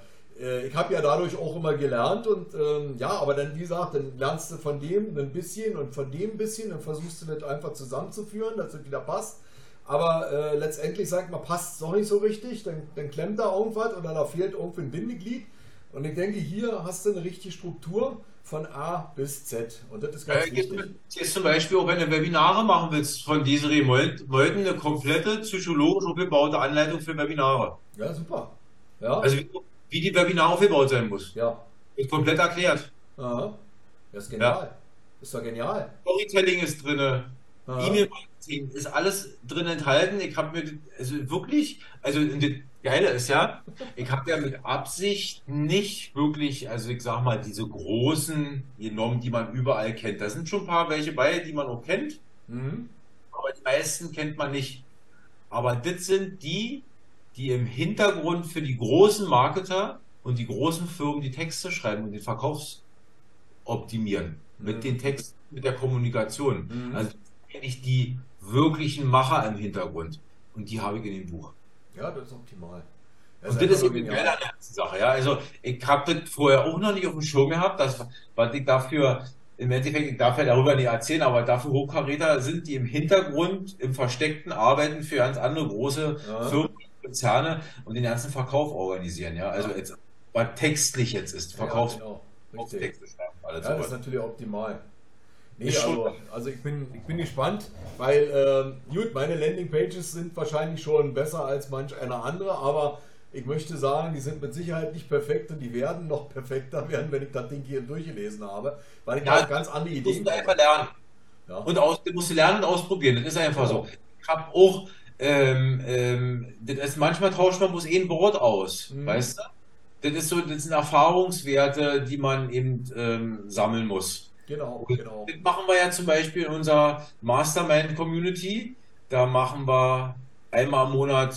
Speaker 1: äh, ich habe ja dadurch auch immer gelernt und ähm, ja, aber dann, wie gesagt, dann lernst du von dem ein bisschen und von dem ein bisschen, dann versuchst du das einfach zusammenzuführen, dass es wieder passt. Aber äh, letztendlich sagt man, passt es doch nicht so richtig, dann, dann klemmt da irgendwas oder da fehlt irgendwie ein Bindeglied. Und ich denke, hier hast du eine richtige Struktur von A bis Z. Und das ist ganz
Speaker 2: Äh, Jetzt,
Speaker 1: wichtig.
Speaker 2: jetzt zum Beispiel auch, wenn du Webinare machen willst von Desiree Molden, eine komplette psychologisch aufgebaute Anleitung für Webinare.
Speaker 1: Ja, super. Ja,
Speaker 2: Also wie, die Webinare aufgebaut sein muss.
Speaker 1: ja.
Speaker 2: Wird komplett erklärt.
Speaker 1: Aha. Das ist genial. Ist doch genial.
Speaker 2: Storytelling ist drin. E-Mail-Marketing ist alles drin enthalten. Ich habe mir, also wirklich, also das Geile ist ja, ich habe ja mit Absicht nicht wirklich, also ich sag mal, diese großen genommen, die man überall kennt. Da sind schon ein paar welche bei, die man auch kennt,
Speaker 1: Mhm.
Speaker 2: aber die meisten kennt man nicht. Aber das sind die, die im Hintergrund für die großen Marketer und die großen Firmen die Texte schreiben und den Verkaufs optimieren. Mit
Speaker 1: Mhm.
Speaker 2: den Texten, mit der Kommunikation.
Speaker 1: Mhm.
Speaker 2: Also eigentlich die wirklichen Macher im Hintergrund. Und die habe ich in dem Buch.
Speaker 1: Ja, das ist optimal.
Speaker 2: Und das ist eben geil an der ganzen Sache. Ja? Also ich habe das vorher auch noch nicht auf dem Schirm gehabt, dass, was ich dafür, im Endeffekt, ich darf ja darüber nicht erzählen, aber dafür Hochkaräter sind, die im Hintergrund, im Versteckten arbeiten für ganz andere große
Speaker 1: Ja.
Speaker 2: Firmen, Konzerne und den ganzen Verkauf organisieren. Ja? Also jetzt, was textlich jetzt ist, Verkaufs
Speaker 1: Ja, genau.
Speaker 2: Verkaufstexte schreiben, alles
Speaker 1: Ja, das ist natürlich optimal. Nee, also, also ich, bin, ich bin gespannt, weil, ähm, gut, meine Landingpages sind wahrscheinlich schon besser als manch einer andere, aber ich möchte sagen, die sind mit Sicherheit nicht perfekt und die werden noch perfekter werden, wenn ich das Ding hier durchgelesen habe, weil ich
Speaker 2: Ja,
Speaker 1: da ganz andere
Speaker 2: Du
Speaker 1: Ideen
Speaker 2: musst einfach lernen.
Speaker 1: Ja.
Speaker 2: Und aus, du musst lernen und ausprobieren. Das ist einfach so. Ich habe auch, ähm, ähm, das ist, manchmal tauscht man bloß ein Wort aus,
Speaker 1: Mhm.
Speaker 2: weißt du? Das ist so, das sind Erfahrungswerte, die man eben ähm, sammeln muss.
Speaker 1: Genau,
Speaker 2: Und
Speaker 1: genau.
Speaker 2: Das machen wir ja zum Beispiel in unserer Mastermind-Community. Da machen wir einmal im Monat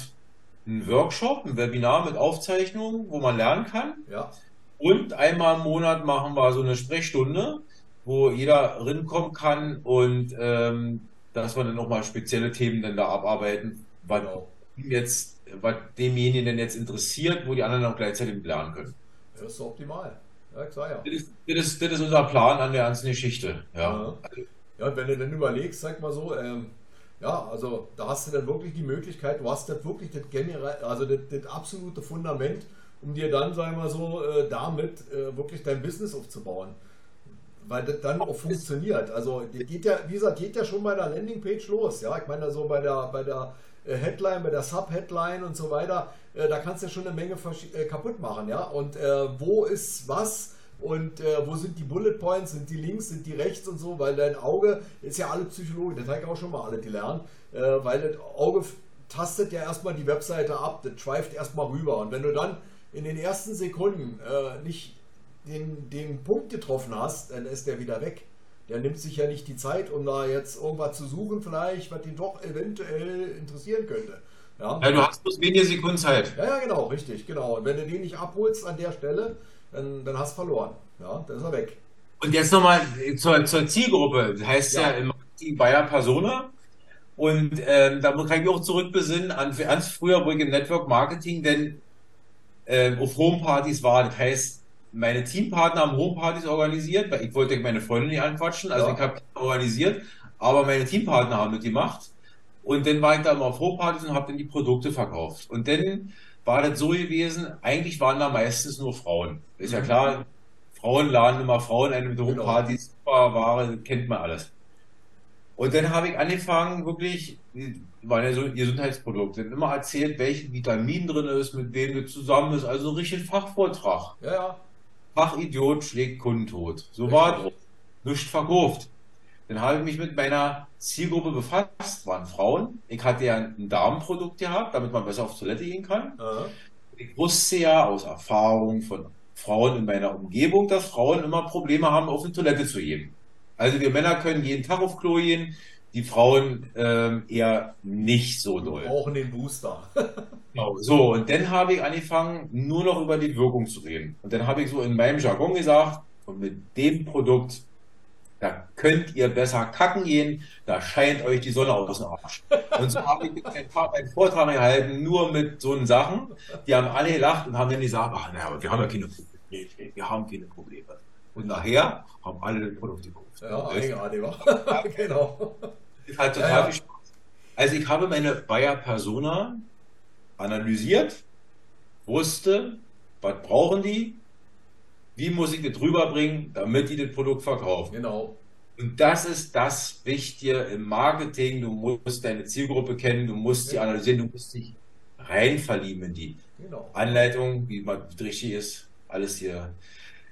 Speaker 2: einen Workshop, ein Webinar mit Aufzeichnungen, wo man lernen kann.
Speaker 1: Ja,
Speaker 2: Und einmal im Monat machen wir so eine Sprechstunde, wo jeder rinkommen kann und ähm, dass wir dann nochmal spezielle Themen dann da abarbeiten, was
Speaker 1: genau.
Speaker 2: jetzt, was demjenigen denn jetzt interessiert, wo die anderen auch gleichzeitig lernen können.
Speaker 1: Das ist optimal. Ja, ich sag ja.
Speaker 2: Das ist, das ist, das ist unser Plan an der ganzen Geschichte. Ja.
Speaker 1: Ja. Ja, und wenn du dann überlegst, sag mal so, ähm, ja, also da hast du dann wirklich die Möglichkeit, du hast das wirklich das generell, also das, das absolute Fundament, um dir dann, sagen wir so, äh, damit äh, wirklich dein Business aufzubauen. Weil das dann auch funktioniert. Also geht ja, wie gesagt, geht ja schon bei der Landingpage los. Ja, ich meine, so bei der, bei der äh, Headline, bei der Sub-Headline und so weiter, äh, da kannst du ja schon eine Menge äh, kaputt machen. Ja, und äh, wo ist was? Und äh, wo sind die Bullet Points? Sind die links, sind die rechts und so? Weil dein Auge ist ja alle Psychologen, das habe ich auch schon mal alle gelernt, äh, weil das Auge tastet ja erstmal die Webseite ab, das schweift erstmal rüber. Und wenn du dann in den ersten Sekunden äh, nicht den, den Punkt getroffen hast, dann ist der wieder weg. Der nimmt sich ja nicht die Zeit, um da jetzt irgendwas zu suchen, vielleicht, was ihn doch eventuell interessieren könnte. Ja,
Speaker 2: Ja, du hast bloß wenige Sekunden Zeit.
Speaker 1: ja, ja, genau, richtig, genau. Und wenn du den nicht abholst an der Stelle, dann, dann hast du verloren. Ja, dann ist er weg.
Speaker 2: Und jetzt nochmal zur, zur Zielgruppe. Das heißt ja,
Speaker 1: Ja.
Speaker 2: im Marketing Bayer Persona. Und ähm, da kann ich mich auch zurückbesinnen an ganz früher, wo ich im Network Marketing denn ähm, auf Homepartys war. Das heißt, meine Teampartner haben Homepartys organisiert, weil ich wollte meine Freundin nicht anquatschen, also
Speaker 1: Ja.
Speaker 2: ich habe organisiert, aber meine Teampartner haben mitgemacht. Und dann war ich da immer auf Homepartys und habe dann die Produkte verkauft. Und dann war das so gewesen, eigentlich waren da meistens nur Frauen. Ist ja
Speaker 1: Mhm.
Speaker 2: klar, Frauen laden immer Frauen ein mit
Speaker 1: Genau.
Speaker 2: Homepartys, super Ware, kennt man alles. Und dann habe ich angefangen, wirklich, die waren ja so Gesundheitsprodukte, dann immer erzählt, welche Vitamin drin ist, mit wem das zusammen ist, also richtig Fachvortrag.
Speaker 1: Ja, ja.
Speaker 2: Fachidiot schlägt Kunden tot. So war. Nicht verkauft. Dann habe ich mich mit meiner Zielgruppe befasst, waren Frauen. Ich hatte ja ein Damenprodukt gehabt, damit man besser auf Toilette gehen kann.
Speaker 1: Äh,
Speaker 2: Ich wusste ja aus Erfahrung von Frauen in meiner Umgebung, dass Frauen immer Probleme haben, auf die Toilette zu gehen. Also wir Männer können jeden Tag auf Klo gehen, die Frauen ähm, eher nicht so doll.
Speaker 1: brauchen den Booster.
Speaker 2: Genau. So, und dann habe ich angefangen, nur noch über die Wirkung zu reden. Und dann habe ich so in meinem Jargon gesagt, und mit dem Produkt, da könnt ihr besser kacken gehen, da scheint euch die Sonne aus dem Arsch. Und so habe ich einen Tag- einen Vortrag gehalten, nur mit so einen Sachen. Die haben alle gelacht und haben dann gesagt, ach, naja, aber wir haben ja keine Probleme. Nee, nee, Wir haben keine Probleme. Und nachher haben alle das Produkt gekauft.
Speaker 1: Ja, eigenartig, wa? genau.
Speaker 2: Ist halt total
Speaker 1: Ja, ja.
Speaker 2: viel Spaß. Also ich habe meine Bayer Persona analysiert, wusste, was brauchen die, wie muss ich das rüberbringen, damit die das Produkt verkaufen.
Speaker 1: Genau.
Speaker 2: Und das ist das Wichtige im Marketing. Du musst deine Zielgruppe kennen, du musst sie
Speaker 1: Ja.
Speaker 2: analysieren, du musst dich rein verlieben in die
Speaker 1: Genau.
Speaker 2: Anleitung, wie man richtig ist, alles hier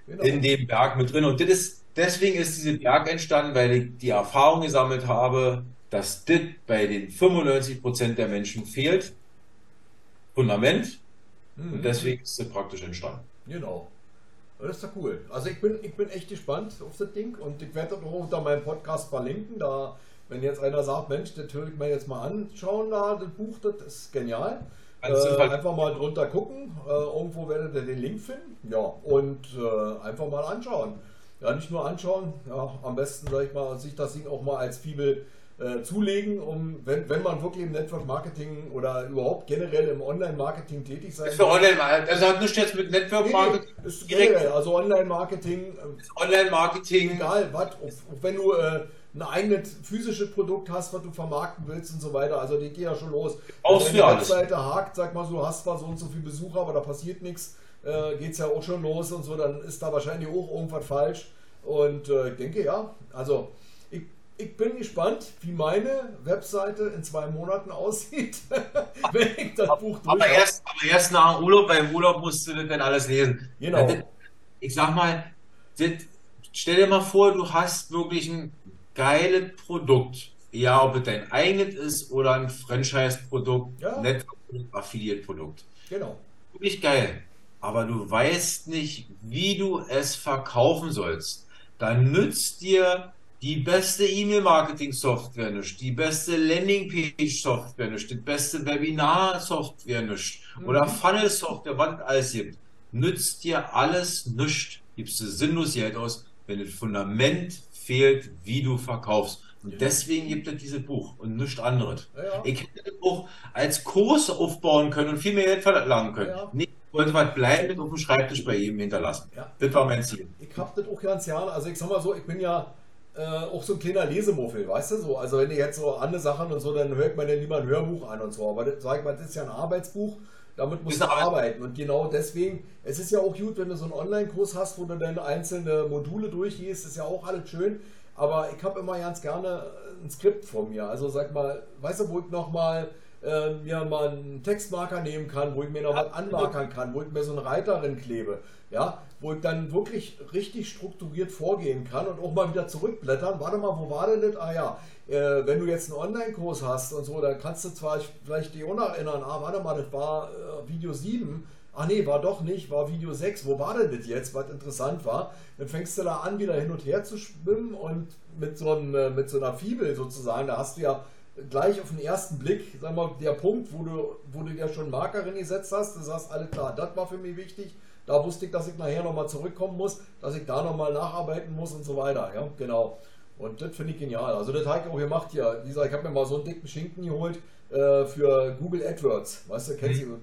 Speaker 1: genau.
Speaker 2: in dem Berg mit drin. Und das ist, deswegen ist diese Berg entstanden, weil ich die Erfahrung gesammelt habe, dass das bei den 95% der Menschen fehlt. Fundament.
Speaker 1: Mhm.
Speaker 2: Und deswegen ist es praktisch entstanden.
Speaker 1: Genau. Das ist ja cool. Also ich bin, ich bin echt gespannt auf das Ding und ich werde das auch unter meinem Podcast verlinken. Da, wenn jetzt einer sagt, Mensch, das höre ich mir jetzt mal anschauen, da, das Buch, das ist genial.
Speaker 2: Du
Speaker 1: Äh, einfach mal drunter gucken. Äh, irgendwo werdet ihr den Link finden. Ja, und äh, einfach mal anschauen. Ja, nicht nur anschauen, ja, am besten, sag ich mal, sich das Ding auch mal als Fibel äh, zulegen, um, wenn, wenn man wirklich im Network Marketing oder überhaupt generell im Online-Marketing tätig sein
Speaker 2: Ist für Online, also hat nichts jetzt mit Network Marketing,
Speaker 1: Nee, ist
Speaker 2: direkt
Speaker 1: generell, also Online-Marketing, äh,
Speaker 2: Online-Marketing.
Speaker 1: egal was, auch, auch wenn du äh, ein eigenes physisches Produkt hast, was du vermarkten willst und so weiter, also die geht ja schon los.
Speaker 2: Brauchst
Speaker 1: Wenn
Speaker 2: alles.
Speaker 1: Webseite hakt, sag mal so, hast zwar so und so viele Besucher, aber da passiert nichts, äh, geht es ja auch schon los und so, dann ist da wahrscheinlich auch irgendwas falsch. Und äh, ich denke, ja, also ich, ich bin gespannt, wie meine Webseite in zwei Monaten aussieht, wenn ich das Buch durch
Speaker 2: Aber erst, aber erst nach dem Urlaub, beim Urlaub musst du das dann alles lesen.
Speaker 1: Genau.
Speaker 2: Das- Ich sag mal, das, stell dir mal vor, du hast wirklich ein geiles Produkt. Ja, ob es dein eigenes ist oder ein Franchise-Produkt,
Speaker 1: Ja.
Speaker 2: Network-Produkt, Affiliate-Produkt.
Speaker 1: Genau.
Speaker 2: Wirklich geil. Aber du weißt nicht, wie du es verkaufen sollst. Dann nützt dir die beste E-Mail-Marketing-Software nicht, die beste Landing-Page-Software nicht, die beste Webinar-Software nicht
Speaker 1: Mhm.
Speaker 2: oder Funnel-Software, was es alles gibt. Nützt dir alles nicht. Gibst du sinnlos Geld aus, wenn das Fundament fehlt, wie du verkaufst. Und deswegen gibt es dieses Buch und nichts anderes.
Speaker 1: Ja.
Speaker 2: Ich hätte das auch als Kurs aufbauen können und viel mehr Geld verlangen können.
Speaker 1: Ja.
Speaker 2: Nee, ich wollte was bleiben auf dem Schreibtisch bei jedem hinterlassen.
Speaker 1: Ja.
Speaker 2: Das war mein Ziel.
Speaker 1: Ich hab das auch ganz gerne. Also ich sag mal so, ich bin ja äh, auch so ein kleiner Lesemuffel, weißt du so. Also wenn ich jetzt so andere Sachen und so, dann hört man ja lieber ein Hörbuch an und so. Aber das, sag ich mal, das ist ja ein Arbeitsbuch, damit musst du arbeiten. Und genau deswegen, es ist ja auch gut, wenn du so einen Online-Kurs hast, wo du dann einzelne Module durchgehst, ist ja auch alles schön. Aber ich habe immer ganz gerne ein Skript vor mir. Also sag mal, weißt du, wo ich nochmal äh, mir mal einen Textmarker nehmen kann, wo ich mir noch was anmarkern kann, wo ich mir so einen Reiter drin klebe, ja, wo ich dann wirklich richtig strukturiert vorgehen kann und auch mal wieder zurückblättern. Warte mal, wo war denn das? Ah ja, äh, wenn du jetzt einen Online-Kurs hast und so, dann kannst du zwar vielleicht dich auch noch erinnern, ah, warte mal, das war äh, Video 7. Ach nee, war doch nicht, war Video 6. Wo war denn das jetzt, was interessant war? Dann fängst du da an, wieder hin und her zu schwimmen und mit so, einem, äh, mit so einer Fibel sozusagen, da hast du ja gleich auf den ersten Blick, sag mal, der Punkt, wo du, wo du dir schon Markerin gesetzt hast, du sagst, alles klar, das war für mich wichtig, da wusste ich, dass ich nachher nochmal zurückkommen muss, dass ich da nochmal nacharbeiten muss und so weiter, ja, genau. Und das finde ich genial. Also das habe ich auch gemacht hier. Dieser, ich habe mir mal so einen dicken Schinken geholt äh, für Google AdWords. Weißt du, kennst du mhm.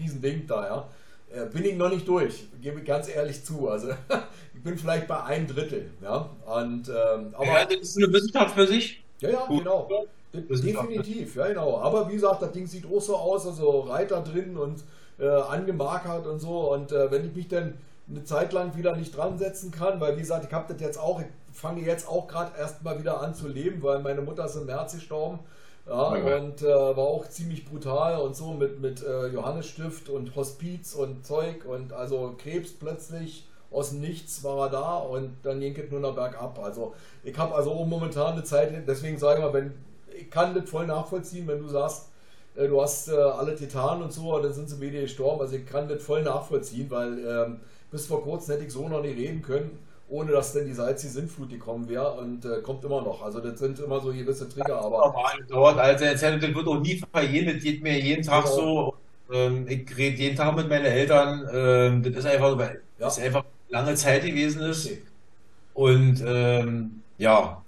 Speaker 1: Riesending da, ja? Äh, bin ich noch nicht durch, gebe ich ganz ehrlich zu. Also ich bin vielleicht bei einem Drittel, ja. Und, ähm, aber,
Speaker 2: ja, das ist eine Wissenschaft für sich.
Speaker 1: Ja, ja, Gut. genau. Definitiv, ja genau. Aber wie gesagt, das Ding sieht auch so aus, also Reiter drin und äh, angemarkert und so. Und äh, wenn ich mich dann eine Zeit lang wieder nicht dran setzen kann, weil wie gesagt, ich habe das jetzt auch, ich fange jetzt auch gerade erst mal wieder an zu leben, weil meine Mutter ist im März gestorben. Ja, ja. und äh, war auch ziemlich brutal und so mit, mit äh, Johannesstift und Hospiz und Zeug und also Krebs plötzlich aus dem Nichts war er da und dann ging es nur noch bergab. Also ich habe also momentan eine Zeit, deswegen sage ich mal, wenn ich kann das voll nachvollziehen, wenn du sagst, äh, du hast äh, alle Titanen und so, und dann sind sie wieder gestorben. Also ich kann das voll nachvollziehen, weil ähm, bis vor kurzem hätte ich so noch nicht reden können, ohne dass denn die Salz die Sintflut gekommen wäre und äh, kommt immer noch. Also das sind immer so gewisse Trigger, aber.
Speaker 2: Normal, dauert also das wird auch nie vergehen, das geht mir jeden Tag genau. so. Ähm, ich rede jeden Tag mit meinen Eltern. Ähm, das ist einfach, weil ja. das einfach lange Zeit gewesen ist. Okay. Und ähm, ja,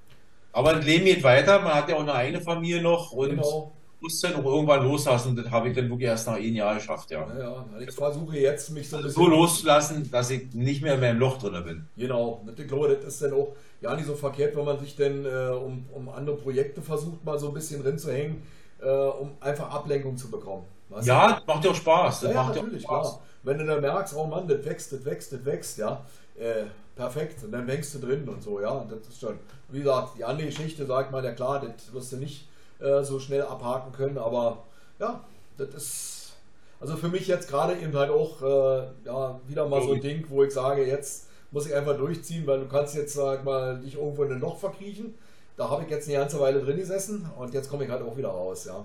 Speaker 2: aber das Leben geht weiter, man hat ja auch eine eigene Familie noch und genau. Muss dann auch irgendwann loslassen. Das habe ich dann wirklich erst nach einem Jahr geschafft, ja.
Speaker 1: ja, ja. Ich versuche jetzt mich
Speaker 2: so, so loszulassen, dass ich nicht mehr in meinem Loch drin bin.
Speaker 1: Genau, ich glaube, das ist dann auch ja nicht so verkehrt, wenn man sich dann äh, um, um andere Projekte versucht, mal so ein bisschen drin zu hängen, äh, um einfach Ablenkung zu bekommen.
Speaker 2: Weißt ja, das macht ja auch Spaß.
Speaker 1: Das ja, macht ja, natürlich, Spaß. Klar. Wenn du dann merkst, oh Mann, das wächst, das wächst, das wächst, ja. Äh, perfekt. Und dann hängst du drin und so, ja. Das ist schon, wie gesagt, die andere Geschichte, sagt man, ja klar, das wirst du nicht äh, so schnell abhaken können, aber ja, das ist, also für mich jetzt gerade eben halt auch, äh, ja, wieder mal so ein Ding, wo ich sage, jetzt muss ich einfach durchziehen, weil du kannst jetzt, sag mal, dich irgendwo in ein Loch verkriechen. Da habe ich jetzt eine ganze Weile drin gesessen und jetzt komme ich halt auch wieder raus, ja.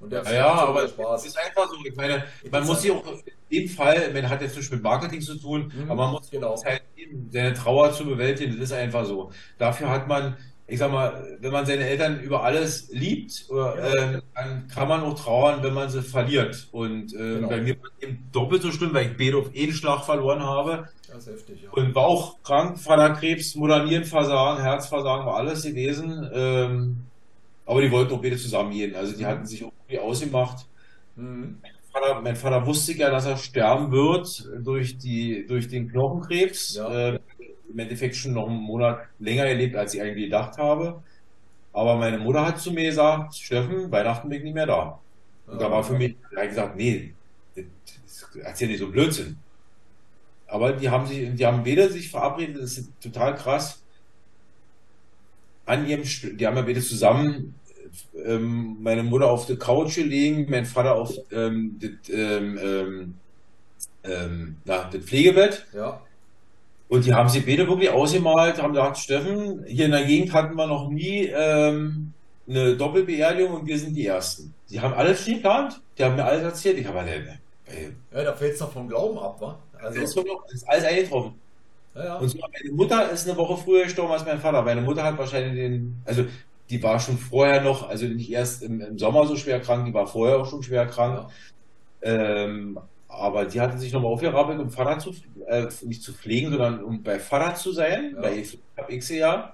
Speaker 2: Und der ja, ja aber Spaß. es ist einfach so. Ich meine, man muss sich auch in dem Fall, man hat jetzt nicht mit Marketing zu tun, mhm, aber man muss genau. Geben, seine Trauer zu bewältigen. Das ist einfach so. Dafür hat man, ich sag mal, wenn man seine Eltern über alles liebt, ja. äh, dann kann man auch trauern, wenn man sie verliert. Und äh, genau. bei mir war es eben doppelt so schlimm, weil ich Beet auf einen Schlag verloren habe.
Speaker 1: Das ist heftig, ja.
Speaker 2: Und war auch krank, Vaterkrebs, Modernierenversagen, Herzversagen, war alles gewesen. Ähm, aber die wollten auch beide zusammen gehen. Also die mhm. hatten sich irgendwie ausgemacht. Mhm. Mein, Vater, mein, Vater, wusste ja, dass er sterben wird durch, die, durch den Knochenkrebs. Ja. Äh, Im Endeffekt schon noch einen Monat länger erlebt, als ich eigentlich gedacht habe. Aber meine Mutter hat zu mir gesagt, Steffen, Weihnachten bin ich nicht mehr da. Und da war für mich, gesagt, nee, erzähl nicht so Blödsinn. Aber die haben sich, die haben weder sich verabredet, das ist total krass. An ihrem, die haben ja beide zusammen ähm, meine Mutter auf der Couch gelegen, mein Vater auf ähm, das, ähm, ähm, ähm, na, das Pflegebett.
Speaker 1: Ja.
Speaker 2: Und die haben sich beide wirklich ausgemalt, haben gesagt, Steffen, hier in der Gegend hatten wir noch nie ähm, eine Doppelbeerdigung und wir sind die Ersten. Die haben alles schon geplant, die haben mir alles erzählt. Ich habe äh,
Speaker 1: Ja, da fällt es doch vom Glauben ab, wa?
Speaker 2: Also, das, ist, das ist alles eingetroffen. Ja, ja. Und so, meine Mutter ist eine Woche früher gestorben als mein Vater. Meine Mutter hat wahrscheinlich den, also die war schon vorher noch, also nicht erst im, im Sommer so schwer krank, die war vorher auch schon schwer krank. Ja. Ähm, aber die hatte sich nochmal aufgerappelt, um Vater zu, äh, nicht zu pflegen, sondern um bei Vater zu sein, ja. bei ich ja.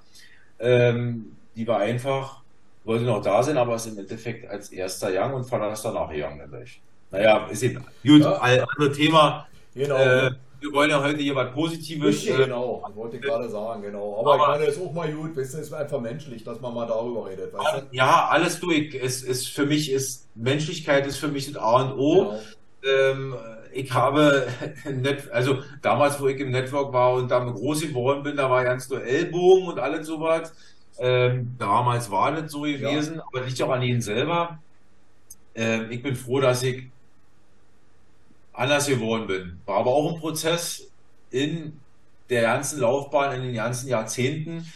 Speaker 2: Ähm, die war einfach, wollte noch da sein, aber ist im Endeffekt als erster Young und Vater ist danach gegangen dadurch. Naja, ist eben gut, ja. ein anderes Thema.
Speaker 1: Genau. Äh,
Speaker 2: wir wollen ja heute hier was Positives.
Speaker 1: Richtig, äh, genau, wollte ich gerade sagen, genau. Aber, aber ich meine, es ist auch mal gut, es ist einfach menschlich, dass man mal darüber redet.
Speaker 2: Weißt du? Ja, alles durch. Es ist für mich ist Menschlichkeit ist für mich das A und O. Genau. Ähm, ich habe, also damals, wo ich im Network war und da groß geworden bin, da war ganz nur Ellbogen und alles sowas. Ähm, damals war das so gewesen, ja. aber liegt auch an ihnen selber. Ähm, ich bin froh, dass ich anders geworden bin. War aber auch ein Prozess in der ganzen Laufbahn, in den ganzen Jahrzehnten.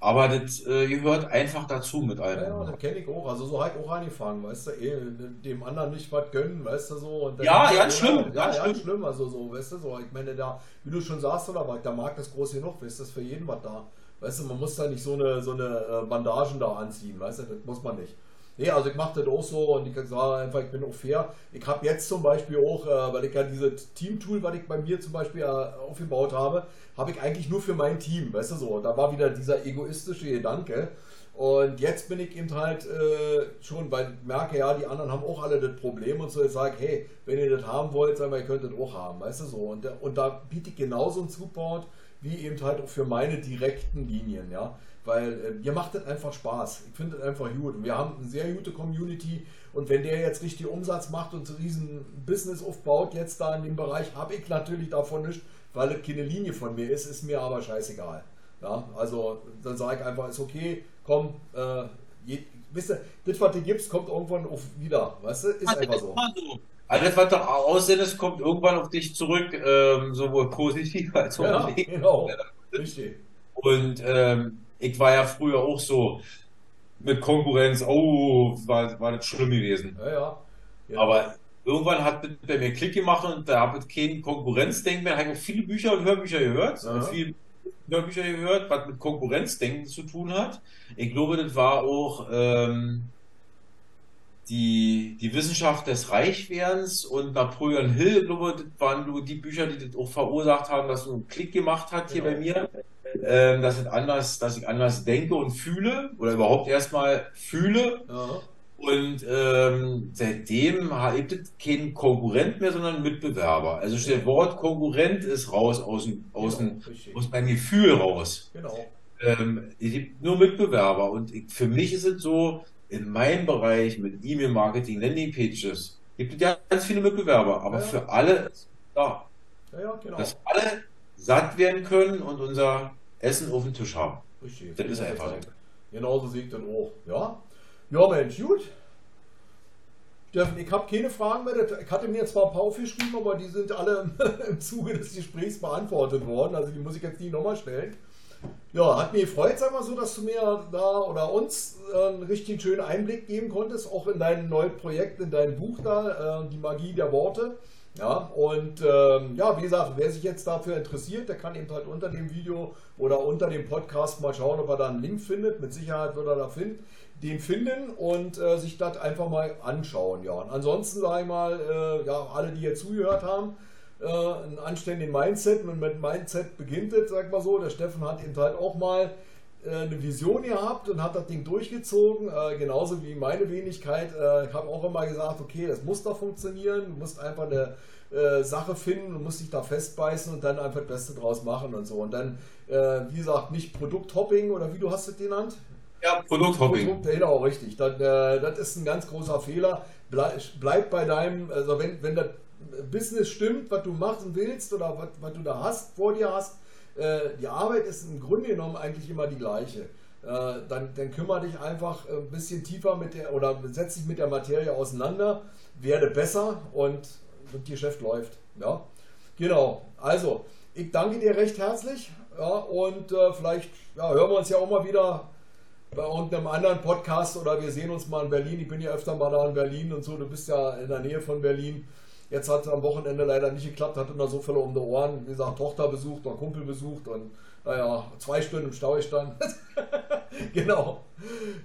Speaker 2: Aber das äh, gehört einfach dazu mit allem.
Speaker 1: Ja, das kenne ich auch. Also so ich auch angefangen, weißt du, eh, dem anderen nicht was gönnen, weißt du so. Und
Speaker 2: ja, ganz schlimm.
Speaker 1: Ja, ganz schlimm. schlimm. Also so, weißt du so. Ich meine, da, wie du schon sagst, oder was, der Markt ist groß genug, weißt du, ist für jeden was da. Weißt du, man muss da nicht so eine, so eine äh, Bandagen da anziehen, weißt du, das muss man nicht. Nee, also ich mache das auch so und ich sage einfach, ich bin auch fair. Ich habe jetzt zum Beispiel auch, äh, weil ich ja dieses Team-Tool, was ich bei mir zum Beispiel äh, aufgebaut habe, habe ich eigentlich nur für mein Team, weißt du so. Da war wieder dieser egoistische Gedanke. Und jetzt bin ich eben halt äh, schon, weil ich merke, ja, die anderen haben auch alle das Problem und so. Jetzt sage ich, hey, wenn ihr das haben wollt, sagen wir, ihr könnt das auch haben, weißt du so. Und, und da biete ich genauso einen Support wie eben halt auch für meine direkten Linien, ja. Weil äh, mir macht das einfach Spaß. Ich finde das einfach gut. Und wir haben eine sehr gute Community und wenn der jetzt richtig Umsatz macht und so riesen Business aufbaut, jetzt da in dem Bereich, habe ich natürlich davon nichts, weil das keine Linie von mir ist, ist mir aber scheißegal. Ja, also dann sage ich einfach, ist okay, komm, äh, je, wisst ihr, das, was du gibst, kommt irgendwann auf wieder, weißt du, ist
Speaker 2: Also,
Speaker 1: einfach so.
Speaker 2: war so. Alles, was doch aussendest, kommt irgendwann auf dich zurück, ähm, sowohl positiv als auch
Speaker 1: Ja,
Speaker 2: negativ.
Speaker 1: genau, richtig.
Speaker 2: Und ähm, ich war ja früher auch so mit Konkurrenz, oh, war, war das schlimm gewesen.
Speaker 1: Ja, ja. ja.
Speaker 2: Aber irgendwann hat das bei mir Klick gemacht und da habe ich kein Konkurrenzdenken mehr. Ich habe auch viele Bücher und Hörbücher gehört,
Speaker 1: Aha.
Speaker 2: viele Hörbücher gehört, was mit Konkurrenzdenken zu tun hat. Ich glaube, das war auch ähm, die, die Wissenschaft des Reichwerdens und Napoleon Hill, ich glaube, das waren nur die Bücher, die das auch verursacht haben, dass so einen Klick gemacht hat hier
Speaker 1: Genau.
Speaker 2: bei mir. Ähm, dass, es anders, dass ich anders denke und fühle oder überhaupt erstmal fühle
Speaker 1: ja.
Speaker 2: und ähm, seitdem gibt es keinen Konkurrent mehr, sondern Mitbewerber. Also das Wort Konkurrent ist raus aus, dem, aus,
Speaker 1: Genau,
Speaker 2: aus meinem Gefühl raus.
Speaker 1: Genau.
Speaker 2: Ähm, es gibt nur Mitbewerber. Und ich, für mich ist es so, in meinem Bereich mit E-Mail-Marketing, Landing-Pages, gibt es ja ganz viele Mitbewerber. Aber
Speaker 1: Ja.
Speaker 2: für alle ist da,
Speaker 1: Ja, ja, genau.
Speaker 2: dass alle satt werden können und unser Essen auf dem Tisch haben.
Speaker 1: Richtig.
Speaker 2: Das ist einfach so.
Speaker 1: Genauso sehe ich das auch. Ja? Ja, Mensch, gut. Steffen, ich habe keine Fragen mehr. Ich hatte mir zwar ein paar aufgeschrieben, aber die sind alle im Zuge des Gesprächs beantwortet worden. Also die muss ich jetzt nicht nochmal stellen. Ja, hat mich gefreut, sag mal so, dass du mir da oder uns einen richtig schönen Einblick geben konntest, auch in dein neues Projekt, in dein Buch da, äh, die Magie der Worte. Ja, und ähm, ja, wie gesagt, wer sich jetzt dafür interessiert, der kann eben halt unter dem Video oder unter dem Podcast mal schauen, ob er da einen Link findet. Mit Sicherheit wird er da finden, den finden und äh, sich das einfach mal anschauen. Ja, und ansonsten sage ich mal, äh, ja, alle, die hier zugehört haben, äh, einen anständigen Mindset. Und mit Mindset beginnt es, sag mal so. Der Steffen hat eben halt auch mal eine Vision gehabt und hat das Ding durchgezogen, äh, genauso wie meine Wenigkeit. Äh, ich habe auch immer gesagt, okay, das muss doch funktionieren. Du musst einfach eine äh, Sache finden, du musst dich da festbeißen und dann einfach das Beste draus machen und so. Und dann, äh, wie gesagt, nicht Produkthopping oder wie du hast es genannt?
Speaker 2: Ja, Produkthopping.
Speaker 1: Produkt, genau, richtig. Das, äh, das ist ein ganz großer Fehler. Bleib, bleib bei deinem, also wenn, wenn das Business stimmt, was du machen willst oder was, was du da hast, vor dir hast, äh, die Arbeit ist im Grunde genommen eigentlich immer die gleiche. Äh, dann, dann kümmere dich einfach ein bisschen tiefer mit der oder setz dich mit der Materie auseinander, werde besser und das Geschäft läuft. Ja, genau. Also, ich danke dir recht herzlich ja, und äh, vielleicht ja, hören wir uns ja auch mal wieder bei irgendeinem anderen Podcast oder wir sehen uns mal in Berlin. Ich bin ja öfter mal da in Berlin und so. Du bist ja in der Nähe von Berlin. Jetzt hat es am Wochenende leider nicht geklappt, hatte noch so viele um die Ohren. Wie gesagt, Tochter besucht oder Kumpel besucht und naja, zwei Stunden im Stau gestanden. genau.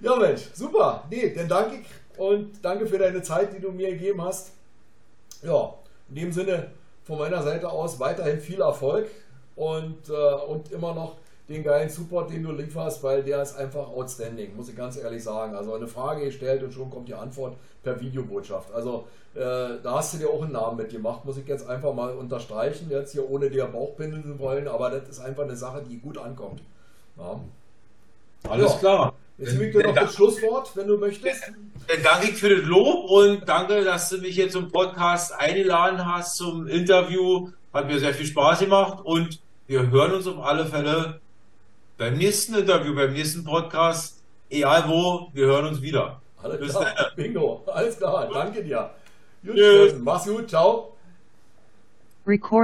Speaker 1: Ja, Mensch, super. Nee, dann danke ich und danke für deine Zeit, die du mir gegeben hast. Ja, in dem Sinne von meiner Seite aus weiterhin viel Erfolg und, äh, und immer noch den geilen Support, den du lieferst, weil der ist einfach outstanding, muss ich ganz ehrlich sagen. Also eine Frage gestellt und schon kommt die Antwort per Videobotschaft. Also äh, da hast du dir auch einen Namen mitgemacht, muss ich jetzt einfach mal unterstreichen, jetzt hier ohne dir Bauchpinseln zu wollen, aber das ist einfach eine Sache, die gut ankommt. Ja.
Speaker 2: Alles
Speaker 1: Ja.
Speaker 2: klar.
Speaker 1: Jetzt liegt dir noch das Schlusswort, wenn du möchtest.
Speaker 2: Dann danke ich für das Lob und danke, dass du mich hier zum Podcast eingeladen hast, zum Interview. Hat mir sehr viel Spaß gemacht und wir hören uns auf alle Fälle beim nächsten Interview, beim nächsten Podcast. Egal wo, wir hören uns wieder.
Speaker 1: Alles
Speaker 2: Bis
Speaker 1: klar,
Speaker 2: dann.
Speaker 1: Bingo, alles klar, danke dir. Gut, mach's gut, ciao.
Speaker 3: Record.